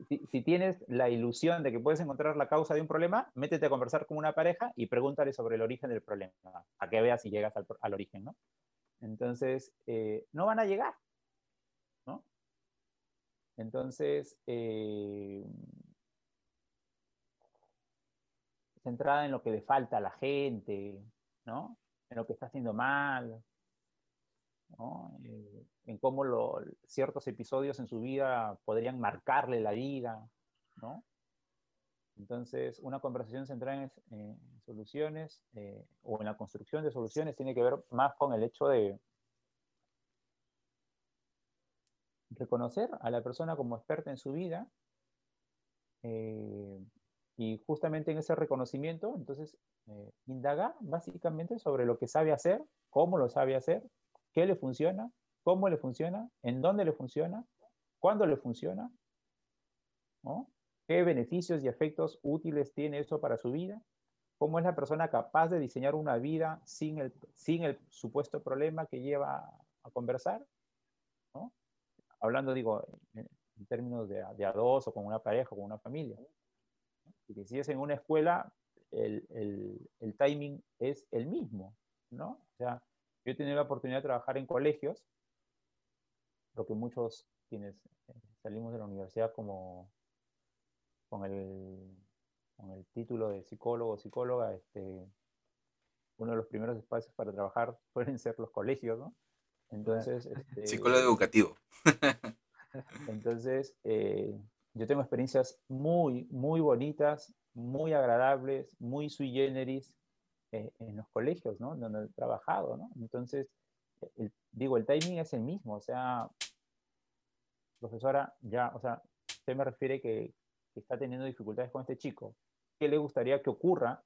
Speaker 2: Si, tienes la ilusión de que puedes encontrar la causa de un problema, métete a conversar con una pareja y pregúntale sobre el origen del problema, a que veas si llegas al, origen, ¿no? Entonces, eh, no van a llegar. Entonces, eh, centrada en lo que le falta a la gente, ¿no? En lo que está haciendo mal, ¿no? Eh, en cómo ciertos episodios en su vida podrían marcarle la vida, ¿no? Entonces, una conversación centrada en, soluciones eh, o en la construcción de soluciones tiene que ver más con el hecho de reconocer a la persona como experta en su vida eh, y justamente en ese reconocimiento, entonces, eh, indagar básicamente sobre lo que sabe hacer, cómo lo sabe hacer, qué le funciona, cómo le funciona, en dónde le funciona, cuándo le funciona, qué beneficios y efectos útiles tiene eso para su vida, cómo es la persona capaz de diseñar una vida sin el, sin el supuesto problema que lleva a conversar. Hablando, digo, en, términos de, de, a dos o con una pareja o con una familia. si es en una escuela, el, el, el timing es el mismo, ¿no? O sea, yo he tenido la oportunidad de trabajar en colegios, lo que muchos quienes eh, salimos de la universidad como con el, con el título de psicólogo o psicóloga, este, uno de los primeros espacios para trabajar (laughs) pueden ser los colegios, ¿no?
Speaker 1: Entonces... Este, psicólogo educativo. (laughs)
Speaker 2: entonces, eh, yo tengo experiencias muy, muy bonitas, muy agradables, muy sui generis, eh, en los colegios, ¿no? Donde he trabajado, ¿no? Entonces, digo, el timing es el mismo, o sea, profesora, ya, o sea, usted me refiere que, está teniendo dificultades con este chico. ¿Qué le gustaría que ocurra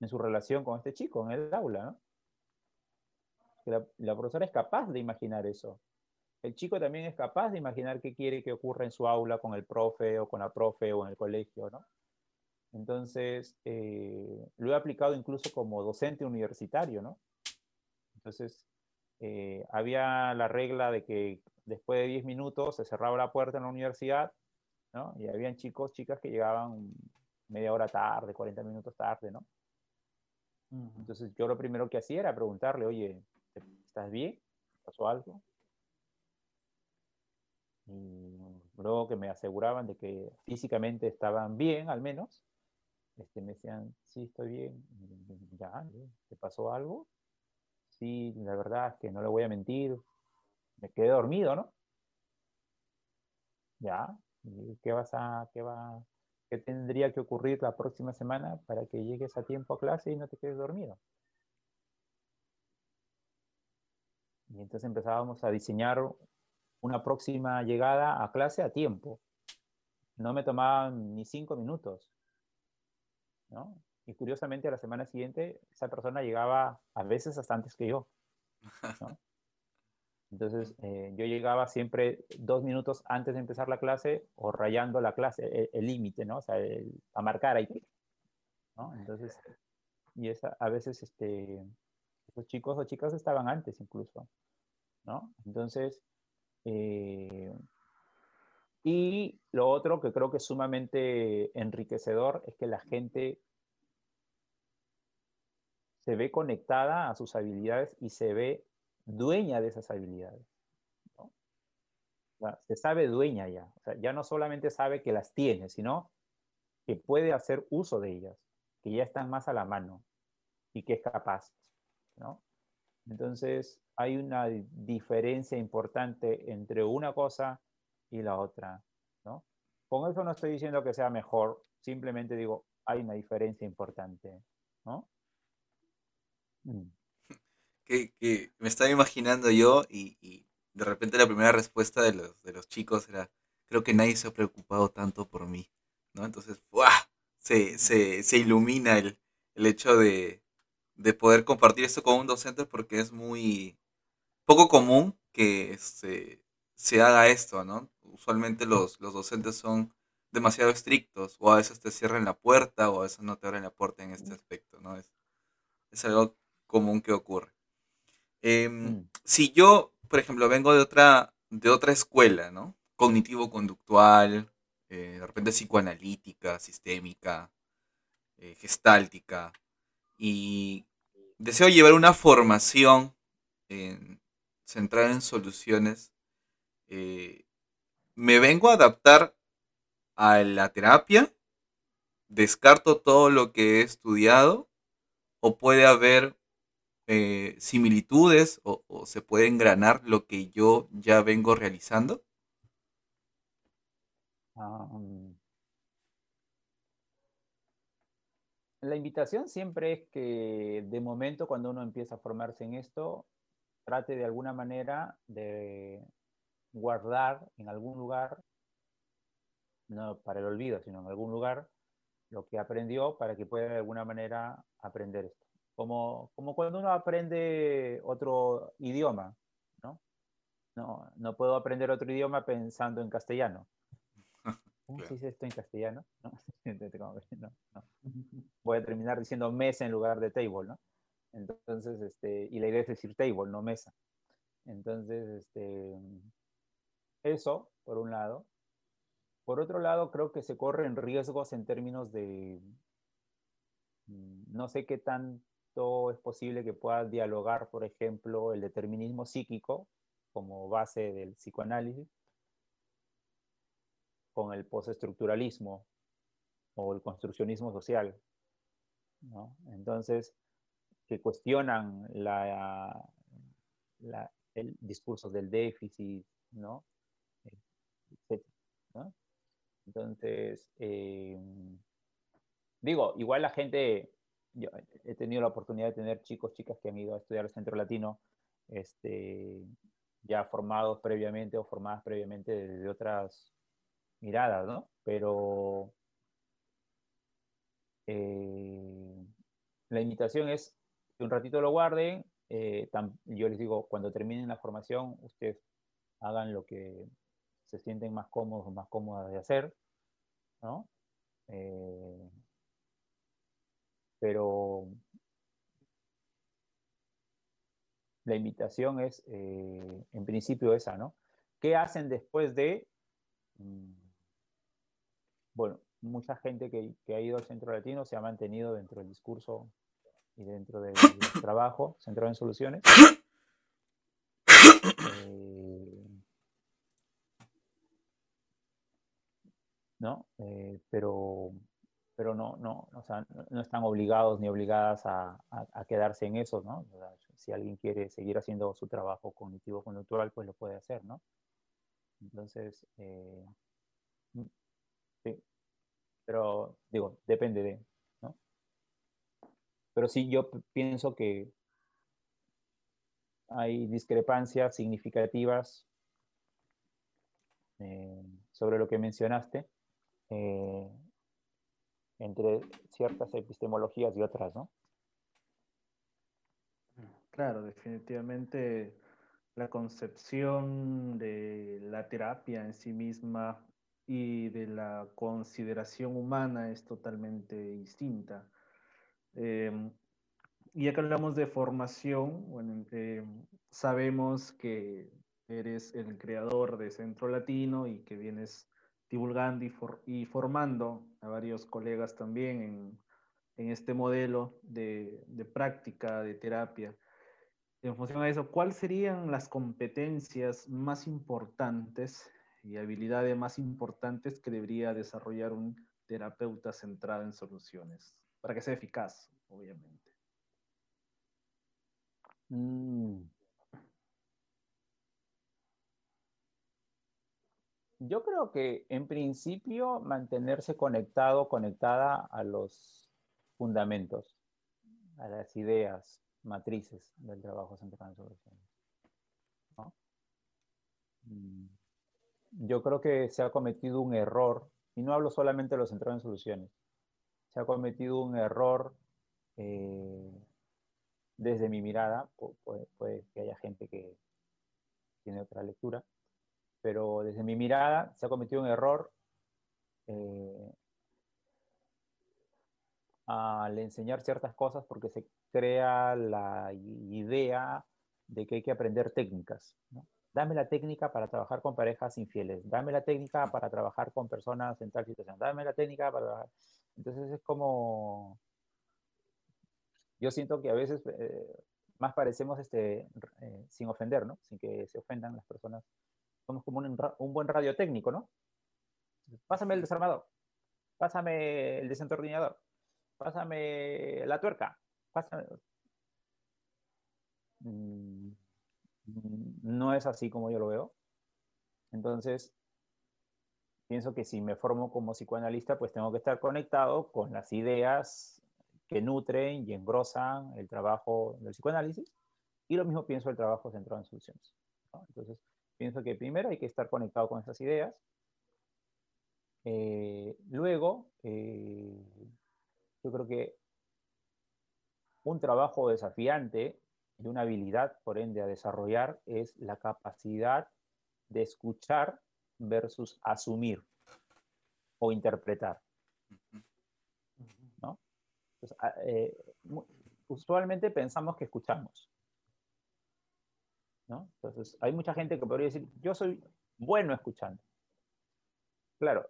Speaker 2: en su relación con este chico en el aula, ¿no? La, la, profesora es capaz de imaginar eso. El chico también es capaz de imaginar qué quiere que ocurra en su aula con el profe o con la profe o en el colegio, ¿no? Entonces, eh, lo he aplicado incluso como docente universitario, ¿no? Entonces, eh, había la regla de que después de 10 minutos se cerraba la puerta en la universidad, ¿no? Y habían chicos, chicas que llegaban media hora tarde, 40 minutos tarde, ¿no? Entonces, yo lo primero que hacía era preguntarle, oye, ¿estás bien? ¿Pasó algo? Y luego que me aseguraban de que físicamente estaban bien, al menos, este, me decían, sí, estoy bien, ya, ¿te pasó algo? Sí, la verdad es que no le voy a mentir, me quedé dormido, ¿no? Ya, ¿qué vas a, qué va, qué tendría que ocurrir la próxima semana para que llegues a tiempo a clase y no te quedes dormido? Y entonces empezábamos a diseñar una próxima llegada a clase a tiempo. No me tomaban ni cinco minutos. Y curiosamente a la semana siguiente esa persona llegaba a veces hasta antes que yo. (laughs) Entonces eh, yo llegaba siempre dos minutos antes de empezar la clase o rayando la clase, el límite, ¿no? O sea, a marcar ahí. Entonces, y esa, a veces este, esos chicos o chicas estaban antes incluso, ¿no? Entonces, eh, y lo otro que creo que es sumamente enriquecedor es que la gente se ve conectada a sus habilidades y se ve dueña de esas habilidades. se sabe dueña ya. ya no solamente sabe que las tiene, sino que puede hacer uso de ellas, que ya están más a la mano y que es capaz. Entonces, hay una diferencia importante entre una cosa y la otra, ¿no? Con eso no estoy diciendo que sea mejor, simplemente digo, hay una diferencia importante, ¿no?
Speaker 1: Mm. Que, me estaba imaginando yo y, de repente la primera respuesta de los, de los chicos era, creo que nadie se ha preocupado tanto por mí, ¿no? Entonces, ¡buah! Se, se, se ilumina el, el hecho de, de poder compartir esto con un docente porque es muy poco común que este, se haga esto, ¿no? Usualmente los, los docentes son demasiado estrictos o a veces te cierran la puerta o a veces no te abren la puerta en este aspecto, ¿no? Es, es algo común que ocurre. Em, mm. Si yo, por ejemplo, vengo de otra, de otra escuela, ¿no? cognitivo-conductual, eh, de repente psicoanalítica, sistémica, eh, gestáltica. Y deseo llevar una formación centrada en soluciones. Eh, me vengo a adaptar a la terapia, descarto todo lo que he estudiado, o puede haber similitudes o, o, se puede engranar lo que yo ya vengo realizando?
Speaker 2: La invitación siempre es que de momento cuando uno empieza a formarse en esto, trate de alguna manera de guardar en algún lugar, no para el olvido, sino en algún lugar, lo que aprendió para que pueda de alguna manera aprender esto. Como, como cuando uno aprende otro idioma, ¿no? ¿no? No puedo aprender otro idioma pensando en castellano. ¿Cómo se dice esto en castellano? (laughs) (laughs) Voy a terminar diciendo mesa en lugar de table, ¿no? Entonces, este, y la idea es decir table, no mesa. Entonces, este, eso, por un lado. Por otro lado, creo que se corren riesgos en términos de, mm, no sé qué tanto es posible que pueda dialogar, por ejemplo, el determinismo psíquico como base del psicoanálisis con el postestructuralismo o el construccionismo social. ¿no? Entonces, que cuestionan la, el discurso del déficit, ¿no? Entonces, eh, digo, igual la gente, yo he tenido la oportunidad de tener chicos, chicas que han ido a estudiar el Centro Latino, este, ya formados previamente o formadas previamente desde otras miradas, ¿no? Pero eh, la invitación es que un ratito lo guarden. Eh, yo les digo, cuando terminen la formación, ustedes hagan lo que se sienten más cómodos o más cómodas de hacer, ¿no? Eh, pero la invitación es, en principio, esa, ¿no? ¿Qué hacen después de mm, bueno, mucha gente que, ha ido al centro latino se ha mantenido dentro del discurso y dentro del trabajo centrado en soluciones. Eh, ¿No? Eh, pero pero no, no, o sea, no, están obligados ni obligadas a, quedarse en eso, ¿no? si alguien quiere seguir haciendo su trabajo cognitivo conductual, pues lo puede hacer, ¿no? Entonces, eh, pero digo, depende de, ¿no? Pero sí, yo pienso que hay discrepancias significativas eh, sobre lo que mencionaste eh, entre ciertas epistemologías y otras, ¿no?
Speaker 3: Claro, definitivamente la concepción de la terapia en sí misma y de la consideración humana es totalmente distinta. Eh, y acá hablamos de formación, eh, sabemos que eres el creador de Centro Latino y que vienes divulgando y, formando a varios colegas también en, este modelo de, de, práctica de terapia. En función a eso, ¿cuáles serían las competencias más importantes y habilidades más importantes que debería desarrollar un terapeuta centrado en soluciones para que sea eficaz, obviamente.
Speaker 2: Mm. Yo creo que en principio mantenerse conectado, conectada a los fundamentos, a las ideas, matrices del trabajo centrado en soluciones. Mm yo creo que se ha cometido un error, y no hablo solamente de los centrados en soluciones, se ha cometido un error eh, desde mi mirada, puede, que haya gente que tiene otra lectura, pero desde mi mirada se ha cometido un error eh, al enseñar ciertas cosas porque se crea la idea de que hay que aprender técnicas. Dame la técnica para trabajar con parejas infieles. Dame la técnica para trabajar con personas en tal situación. Dame la técnica para... Entonces es como... Yo siento que a veces eh, más parecemos, este, eh, sin ofender, ¿no? Sin que se ofendan las personas. Somos como un, un buen radio técnico, ¿no? Pásame el desarmador. Pásame el desentornillador. Pásame la tuerca. Pásame... Mm, no es así como yo lo veo. Entonces, pienso que si me formo como psicoanalista, pues tengo que estar conectado con las ideas que nutren y engrosan el trabajo del psicoanálisis. Y lo mismo pienso el trabajo centrado en soluciones. Entonces, pienso que primero hay que estar conectado con esas ideas. Eh, luego, eh, yo creo que un trabajo desafiante y una habilidad, por ende, a desarrollar es la capacidad de escuchar versus asumir o interpretar. ¿no? Ah, eh, usualmente pensamos que escuchamos. ¿no? Entonces, hay mucha gente que podría decir, yo soy bueno escuchando. Claro,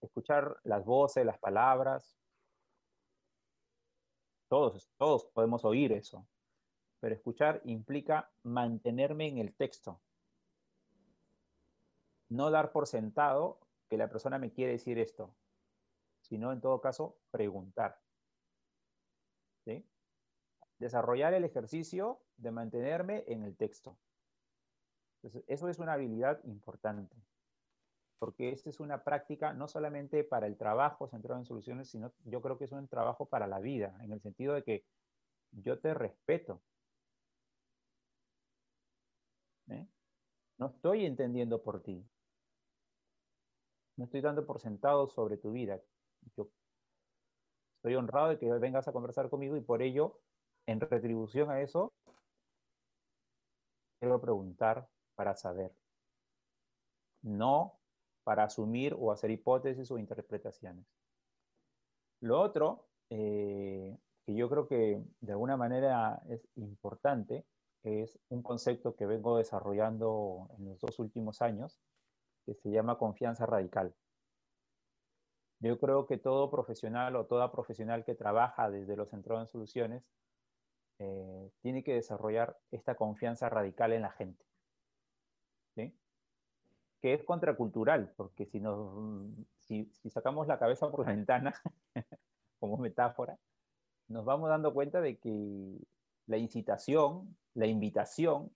Speaker 2: escuchar las voces, las palabras, todos, todos podemos oír eso, pero escuchar implica mantenerme en el texto. No dar por sentado que la persona me quiere decir esto, sino en todo caso preguntar. Desarrollar el ejercicio de mantenerme en el texto. eso es una habilidad importante, porque esta es una práctica no solamente para el trabajo centrado en soluciones, sino yo creo que es un trabajo para la vida, en el sentido de que yo te respeto, ¿eh? No estoy entendiendo por ti. No estoy dando por sentado sobre tu vida. Yo estoy honrado de que vengas a conversar conmigo y por ello, en retribución a eso, quiero preguntar para saber. No para asumir o hacer hipótesis o interpretaciones. Lo otro, eh, que yo creo que de alguna manera es importante, es un concepto que vengo desarrollando en los dos últimos años, que se llama confianza radical. Yo creo que todo profesional o toda profesional que trabaja desde los centros de soluciones eh, tiene que desarrollar esta confianza radical en la gente. ¿sí? Que es contracultural, porque si, nos, si, si sacamos la cabeza por la ventana, (laughs) como metáfora, nos vamos dando cuenta de que la incitación, la invitación,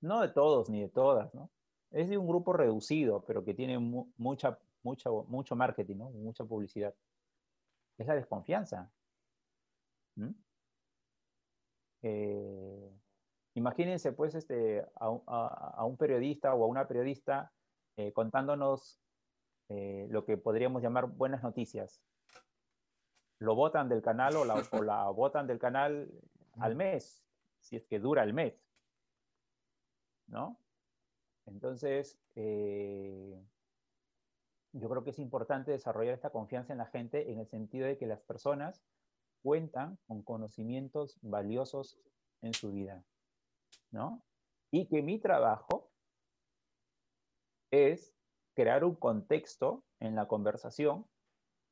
Speaker 2: no de todos ni de todas, ¿no? Es de un grupo reducido, pero que tiene mucha, mucha, mucho marketing, ¿no? Mucha publicidad. Es la desconfianza. Eh, imagínense, pues, este, a, un periodista o a una periodista eh, contándonos eh, lo que podríamos llamar buenas noticias, lo votan del canal o la, o la (laughs) votan del canal al mes, si es que dura el mes. ¿No? Entonces, eh, yo creo que es importante desarrollar esta confianza en la gente en el sentido de que las personas cuentan con conocimientos valiosos en su vida, ¿no? Y que mi trabajo es crear un contexto en la conversación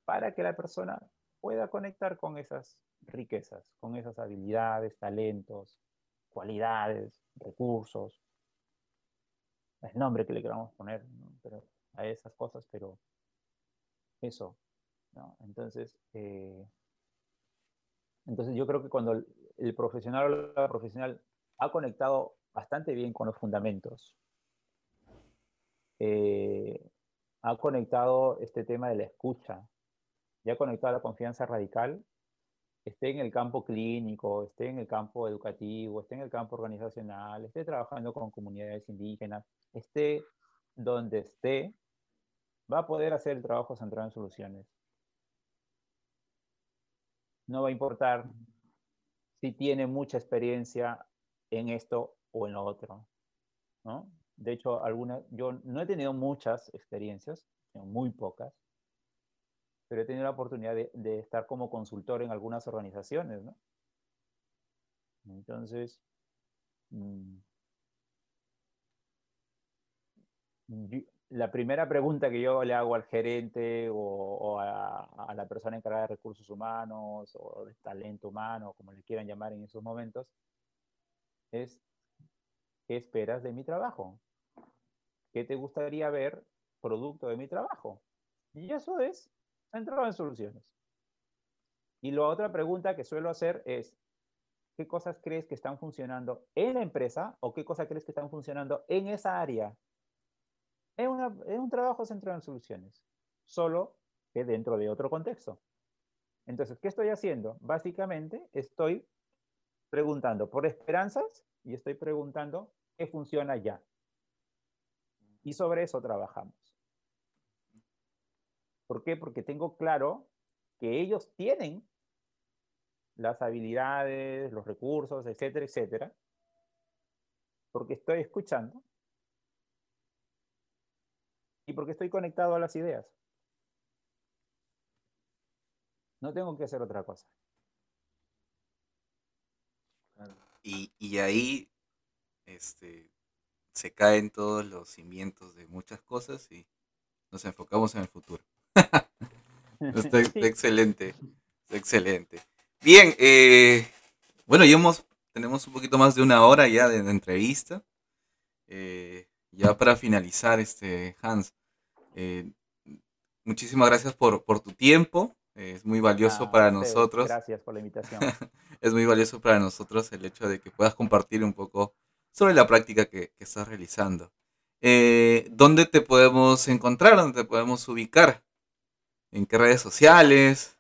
Speaker 2: para que la persona pueda conectar con esas riquezas, con esas habilidades, talentos, cualidades, recursos, el nombre que le queramos poner pero, a esas cosas, pero eso. Entonces, eh, entonces yo creo que cuando el, profesional o la profesional ha conectado bastante bien con los fundamentos, eh, ha conectado este tema de la escucha, ya conectado a la confianza radical, esté en el campo clínico, esté en el campo educativo, esté en el campo organizacional, esté trabajando con comunidades indígenas, esté donde esté, va a poder hacer el trabajo centrado en soluciones. No va a importar si tiene mucha experiencia en esto o en lo otro. De hecho, alguna, yo no he tenido muchas experiencias, muy pocas, pero he tenido la oportunidad de, estar como consultor en algunas organizaciones, ¿no? Entonces, mm, la primera pregunta que yo le hago al gerente o, a, la persona encargada de recursos humanos o de talento humano, como le quieran llamar en esos momentos, es, ¿qué esperas de mi trabajo? ¿Qué te gustaría ver producto de mi trabajo? Y eso es centrado en soluciones. Y la otra pregunta que suelo hacer es, ¿qué cosas crees que están funcionando en la empresa o qué cosas crees que están funcionando en esa área? Es, un trabajo centrado en soluciones, solo que dentro de otro contexto. Entonces, ¿qué estoy haciendo? Básicamente estoy preguntando por esperanzas y estoy preguntando qué funciona ya. Y sobre eso trabajamos. ¿Por qué? Porque tengo claro que ellos tienen las habilidades, los recursos, etcétera, etcétera, porque estoy escuchando y porque estoy conectado a las ideas. No tengo que hacer otra cosa.
Speaker 1: Y, ahí este, se caen todos los cimientos de muchas cosas y nos enfocamos en el futuro. (laughs) está, (laughs) excelente, excelente. Bien, eh, bueno, ya hemos, tenemos un poquito más de una hora ya de, entrevista. Eh, ya para finalizar, este, Hans, eh, muchísimas gracias por, tu tiempo. Es muy valioso
Speaker 2: ah,
Speaker 1: para nosotros.
Speaker 2: Gracias por la invitación. (laughs)
Speaker 1: es muy valioso para nosotros el hecho de que puedas compartir un poco sobre la práctica que, estás realizando. Eh, ¿Dónde te podemos encontrar? ¿Dónde te podemos ubicar? ¿En qué redes sociales?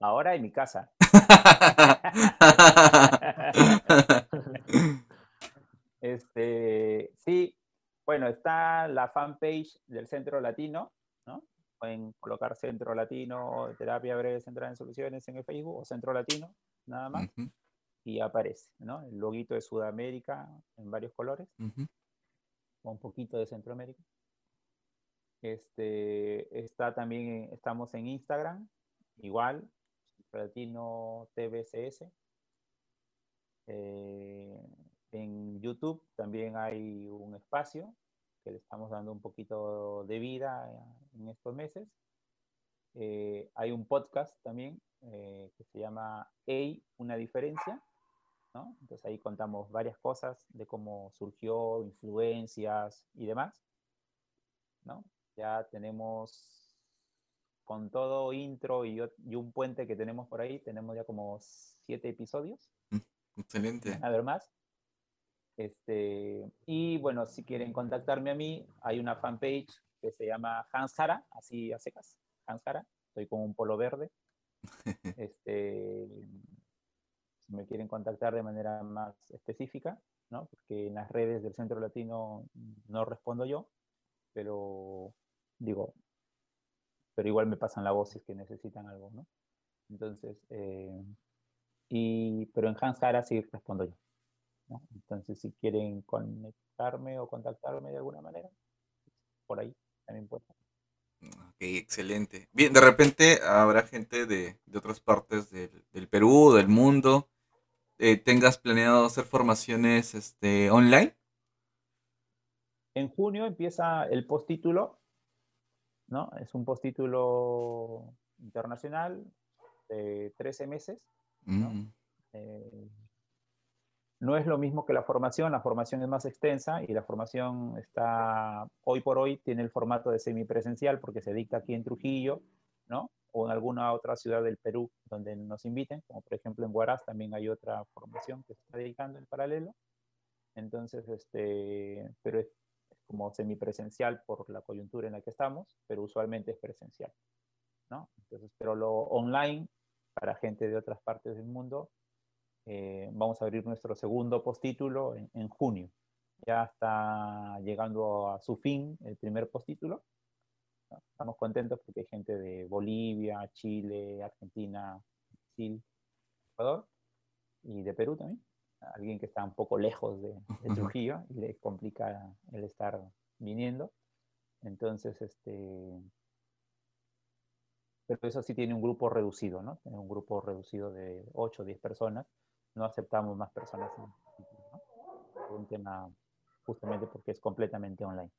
Speaker 2: Ahora en mi casa. (laughs) este, sí, bueno, está la fanpage del Centro Latino, ¿no? Pueden colocar Centro Latino, Terapia Breve Central en Soluciones en el Facebook o Centro Latino, nada más. Y aparece, ¿no? El loguito de Sudamérica en varios colores. O un poquito de Centroamérica. Este, está también, estamos en Instagram, igual, Latino TVCS. Eh, en YouTube también hay un espacio que le estamos dando un poquito de vida en estos meses. Eh, hay un podcast también eh, que se llama Hey, una diferencia. ¿no? Entonces ahí contamos varias cosas de cómo surgió, influencias y demás. ¿no? Ya tenemos con todo intro y, y, un puente que tenemos por ahí, tenemos ya como siete episodios.
Speaker 1: Mm, excelente.
Speaker 2: A ver más. Este, y bueno, si quieren contactarme a mí, hay una fanpage que se llama Hans Hara, así a secas, Hans Hara. Estoy con un polo verde. (laughs) Este, si me quieren contactar de manera más específica, ¿no? porque en las redes del Centro Latino no respondo yo, pero digo, pero igual me pasan la voz si es que necesitan algo, ¿no? Entonces, eh, y, pero en Hans Hara sí respondo yo. Entonces, si quieren conectarme o contactarme de alguna manera, por ahí también pueden.
Speaker 1: Ok, excelente. Bien, de repente habrá gente de, otras partes del, Perú, del mundo. Eh, ¿Tengas planeado hacer formaciones este, online?
Speaker 2: En junio empieza el postítulo, ¿no? Es un postítulo internacional de 13 meses, ¿no? Eh, no es lo mismo que la formación, la formación es más extensa y la formación está, hoy por hoy, tiene el formato de semipresencial porque se dicta aquí en Trujillo, ¿no? O en alguna otra ciudad del Perú donde nos inviten, como por ejemplo en Huaraz también hay otra formación que se está dedicando en paralelo. Entonces, este, pero como semipresencial por la coyuntura en la que estamos, pero usualmente es presencial, ¿no? Entonces, pero lo online para gente de otras partes del mundo eh, vamos a abrir nuestro segundo postítulo en, en, junio. Ya está llegando a su fin el primer postítulo. Estamos contentos porque hay gente de Bolivia, Chile, Argentina, Brasil, Ecuador y de Perú también. Alguien que está un poco lejos de, Trujillo y le complica el estar viniendo. Entonces, este, pero eso sí tiene un grupo reducido, ¿no? Tiene un grupo reducido de 8 o 10 personas no aceptamos más personas en un tema justamente porque es completamente online.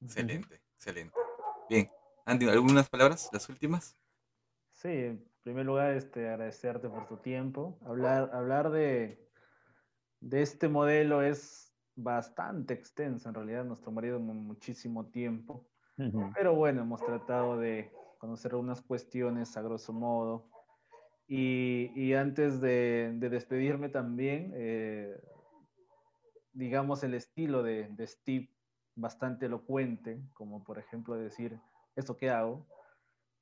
Speaker 1: Excelente, excelente. Bien, Andy, ¿algunas palabras, las últimas?
Speaker 3: Sí, en primer lugar, este, agradecerte por tu tiempo. Hablar, hablar de, de este modelo es bastante extenso, en realidad nos tomaría muchísimo tiempo. Pero bueno, hemos tratado de conocer algunas cuestiones a grosso modo. Y, y antes de, de, despedirme también, eh, digamos, el estilo de, de, Steve bastante elocuente, como por ejemplo decir, ¿esto qué hago?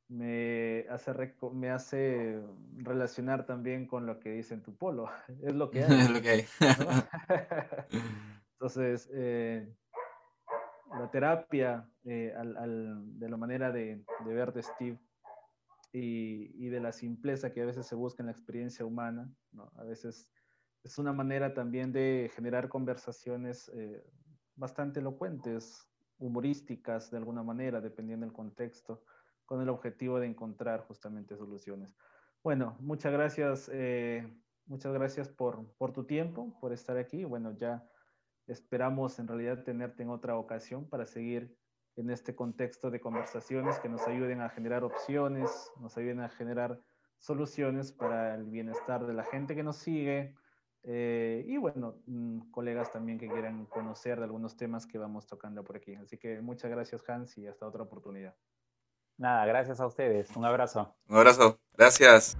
Speaker 3: Me hace, me hace relacionar también con lo que dice en tu polo. (laughs) Es lo que hay.
Speaker 1: es lo que hay. (laughs) (laughs)
Speaker 3: Entonces, eh, la terapia, eh, de la manera de, ver de Steve y, de la simpleza que a veces se busca en la experiencia humana, a veces es una manera también de generar conversaciones eh, bastante elocuentes, humorísticas de alguna manera, dependiendo del contexto, con el objetivo de encontrar justamente soluciones. Bueno, muchas gracias, eh, muchas gracias por, por tu tiempo, por estar aquí. Bueno, ya Esperamos en realidad tenerte en otra ocasión para seguir en este contexto de conversaciones que nos ayuden a generar opciones, nos ayuden a generar soluciones para el bienestar de la gente que nos sigue eh, y bueno, mm, colegas también que quieran conocer de algunos temas que vamos tocando por aquí. Así que muchas gracias Hans y hasta otra oportunidad.
Speaker 2: Nada, gracias a ustedes. Un abrazo.
Speaker 1: Un abrazo. Gracias.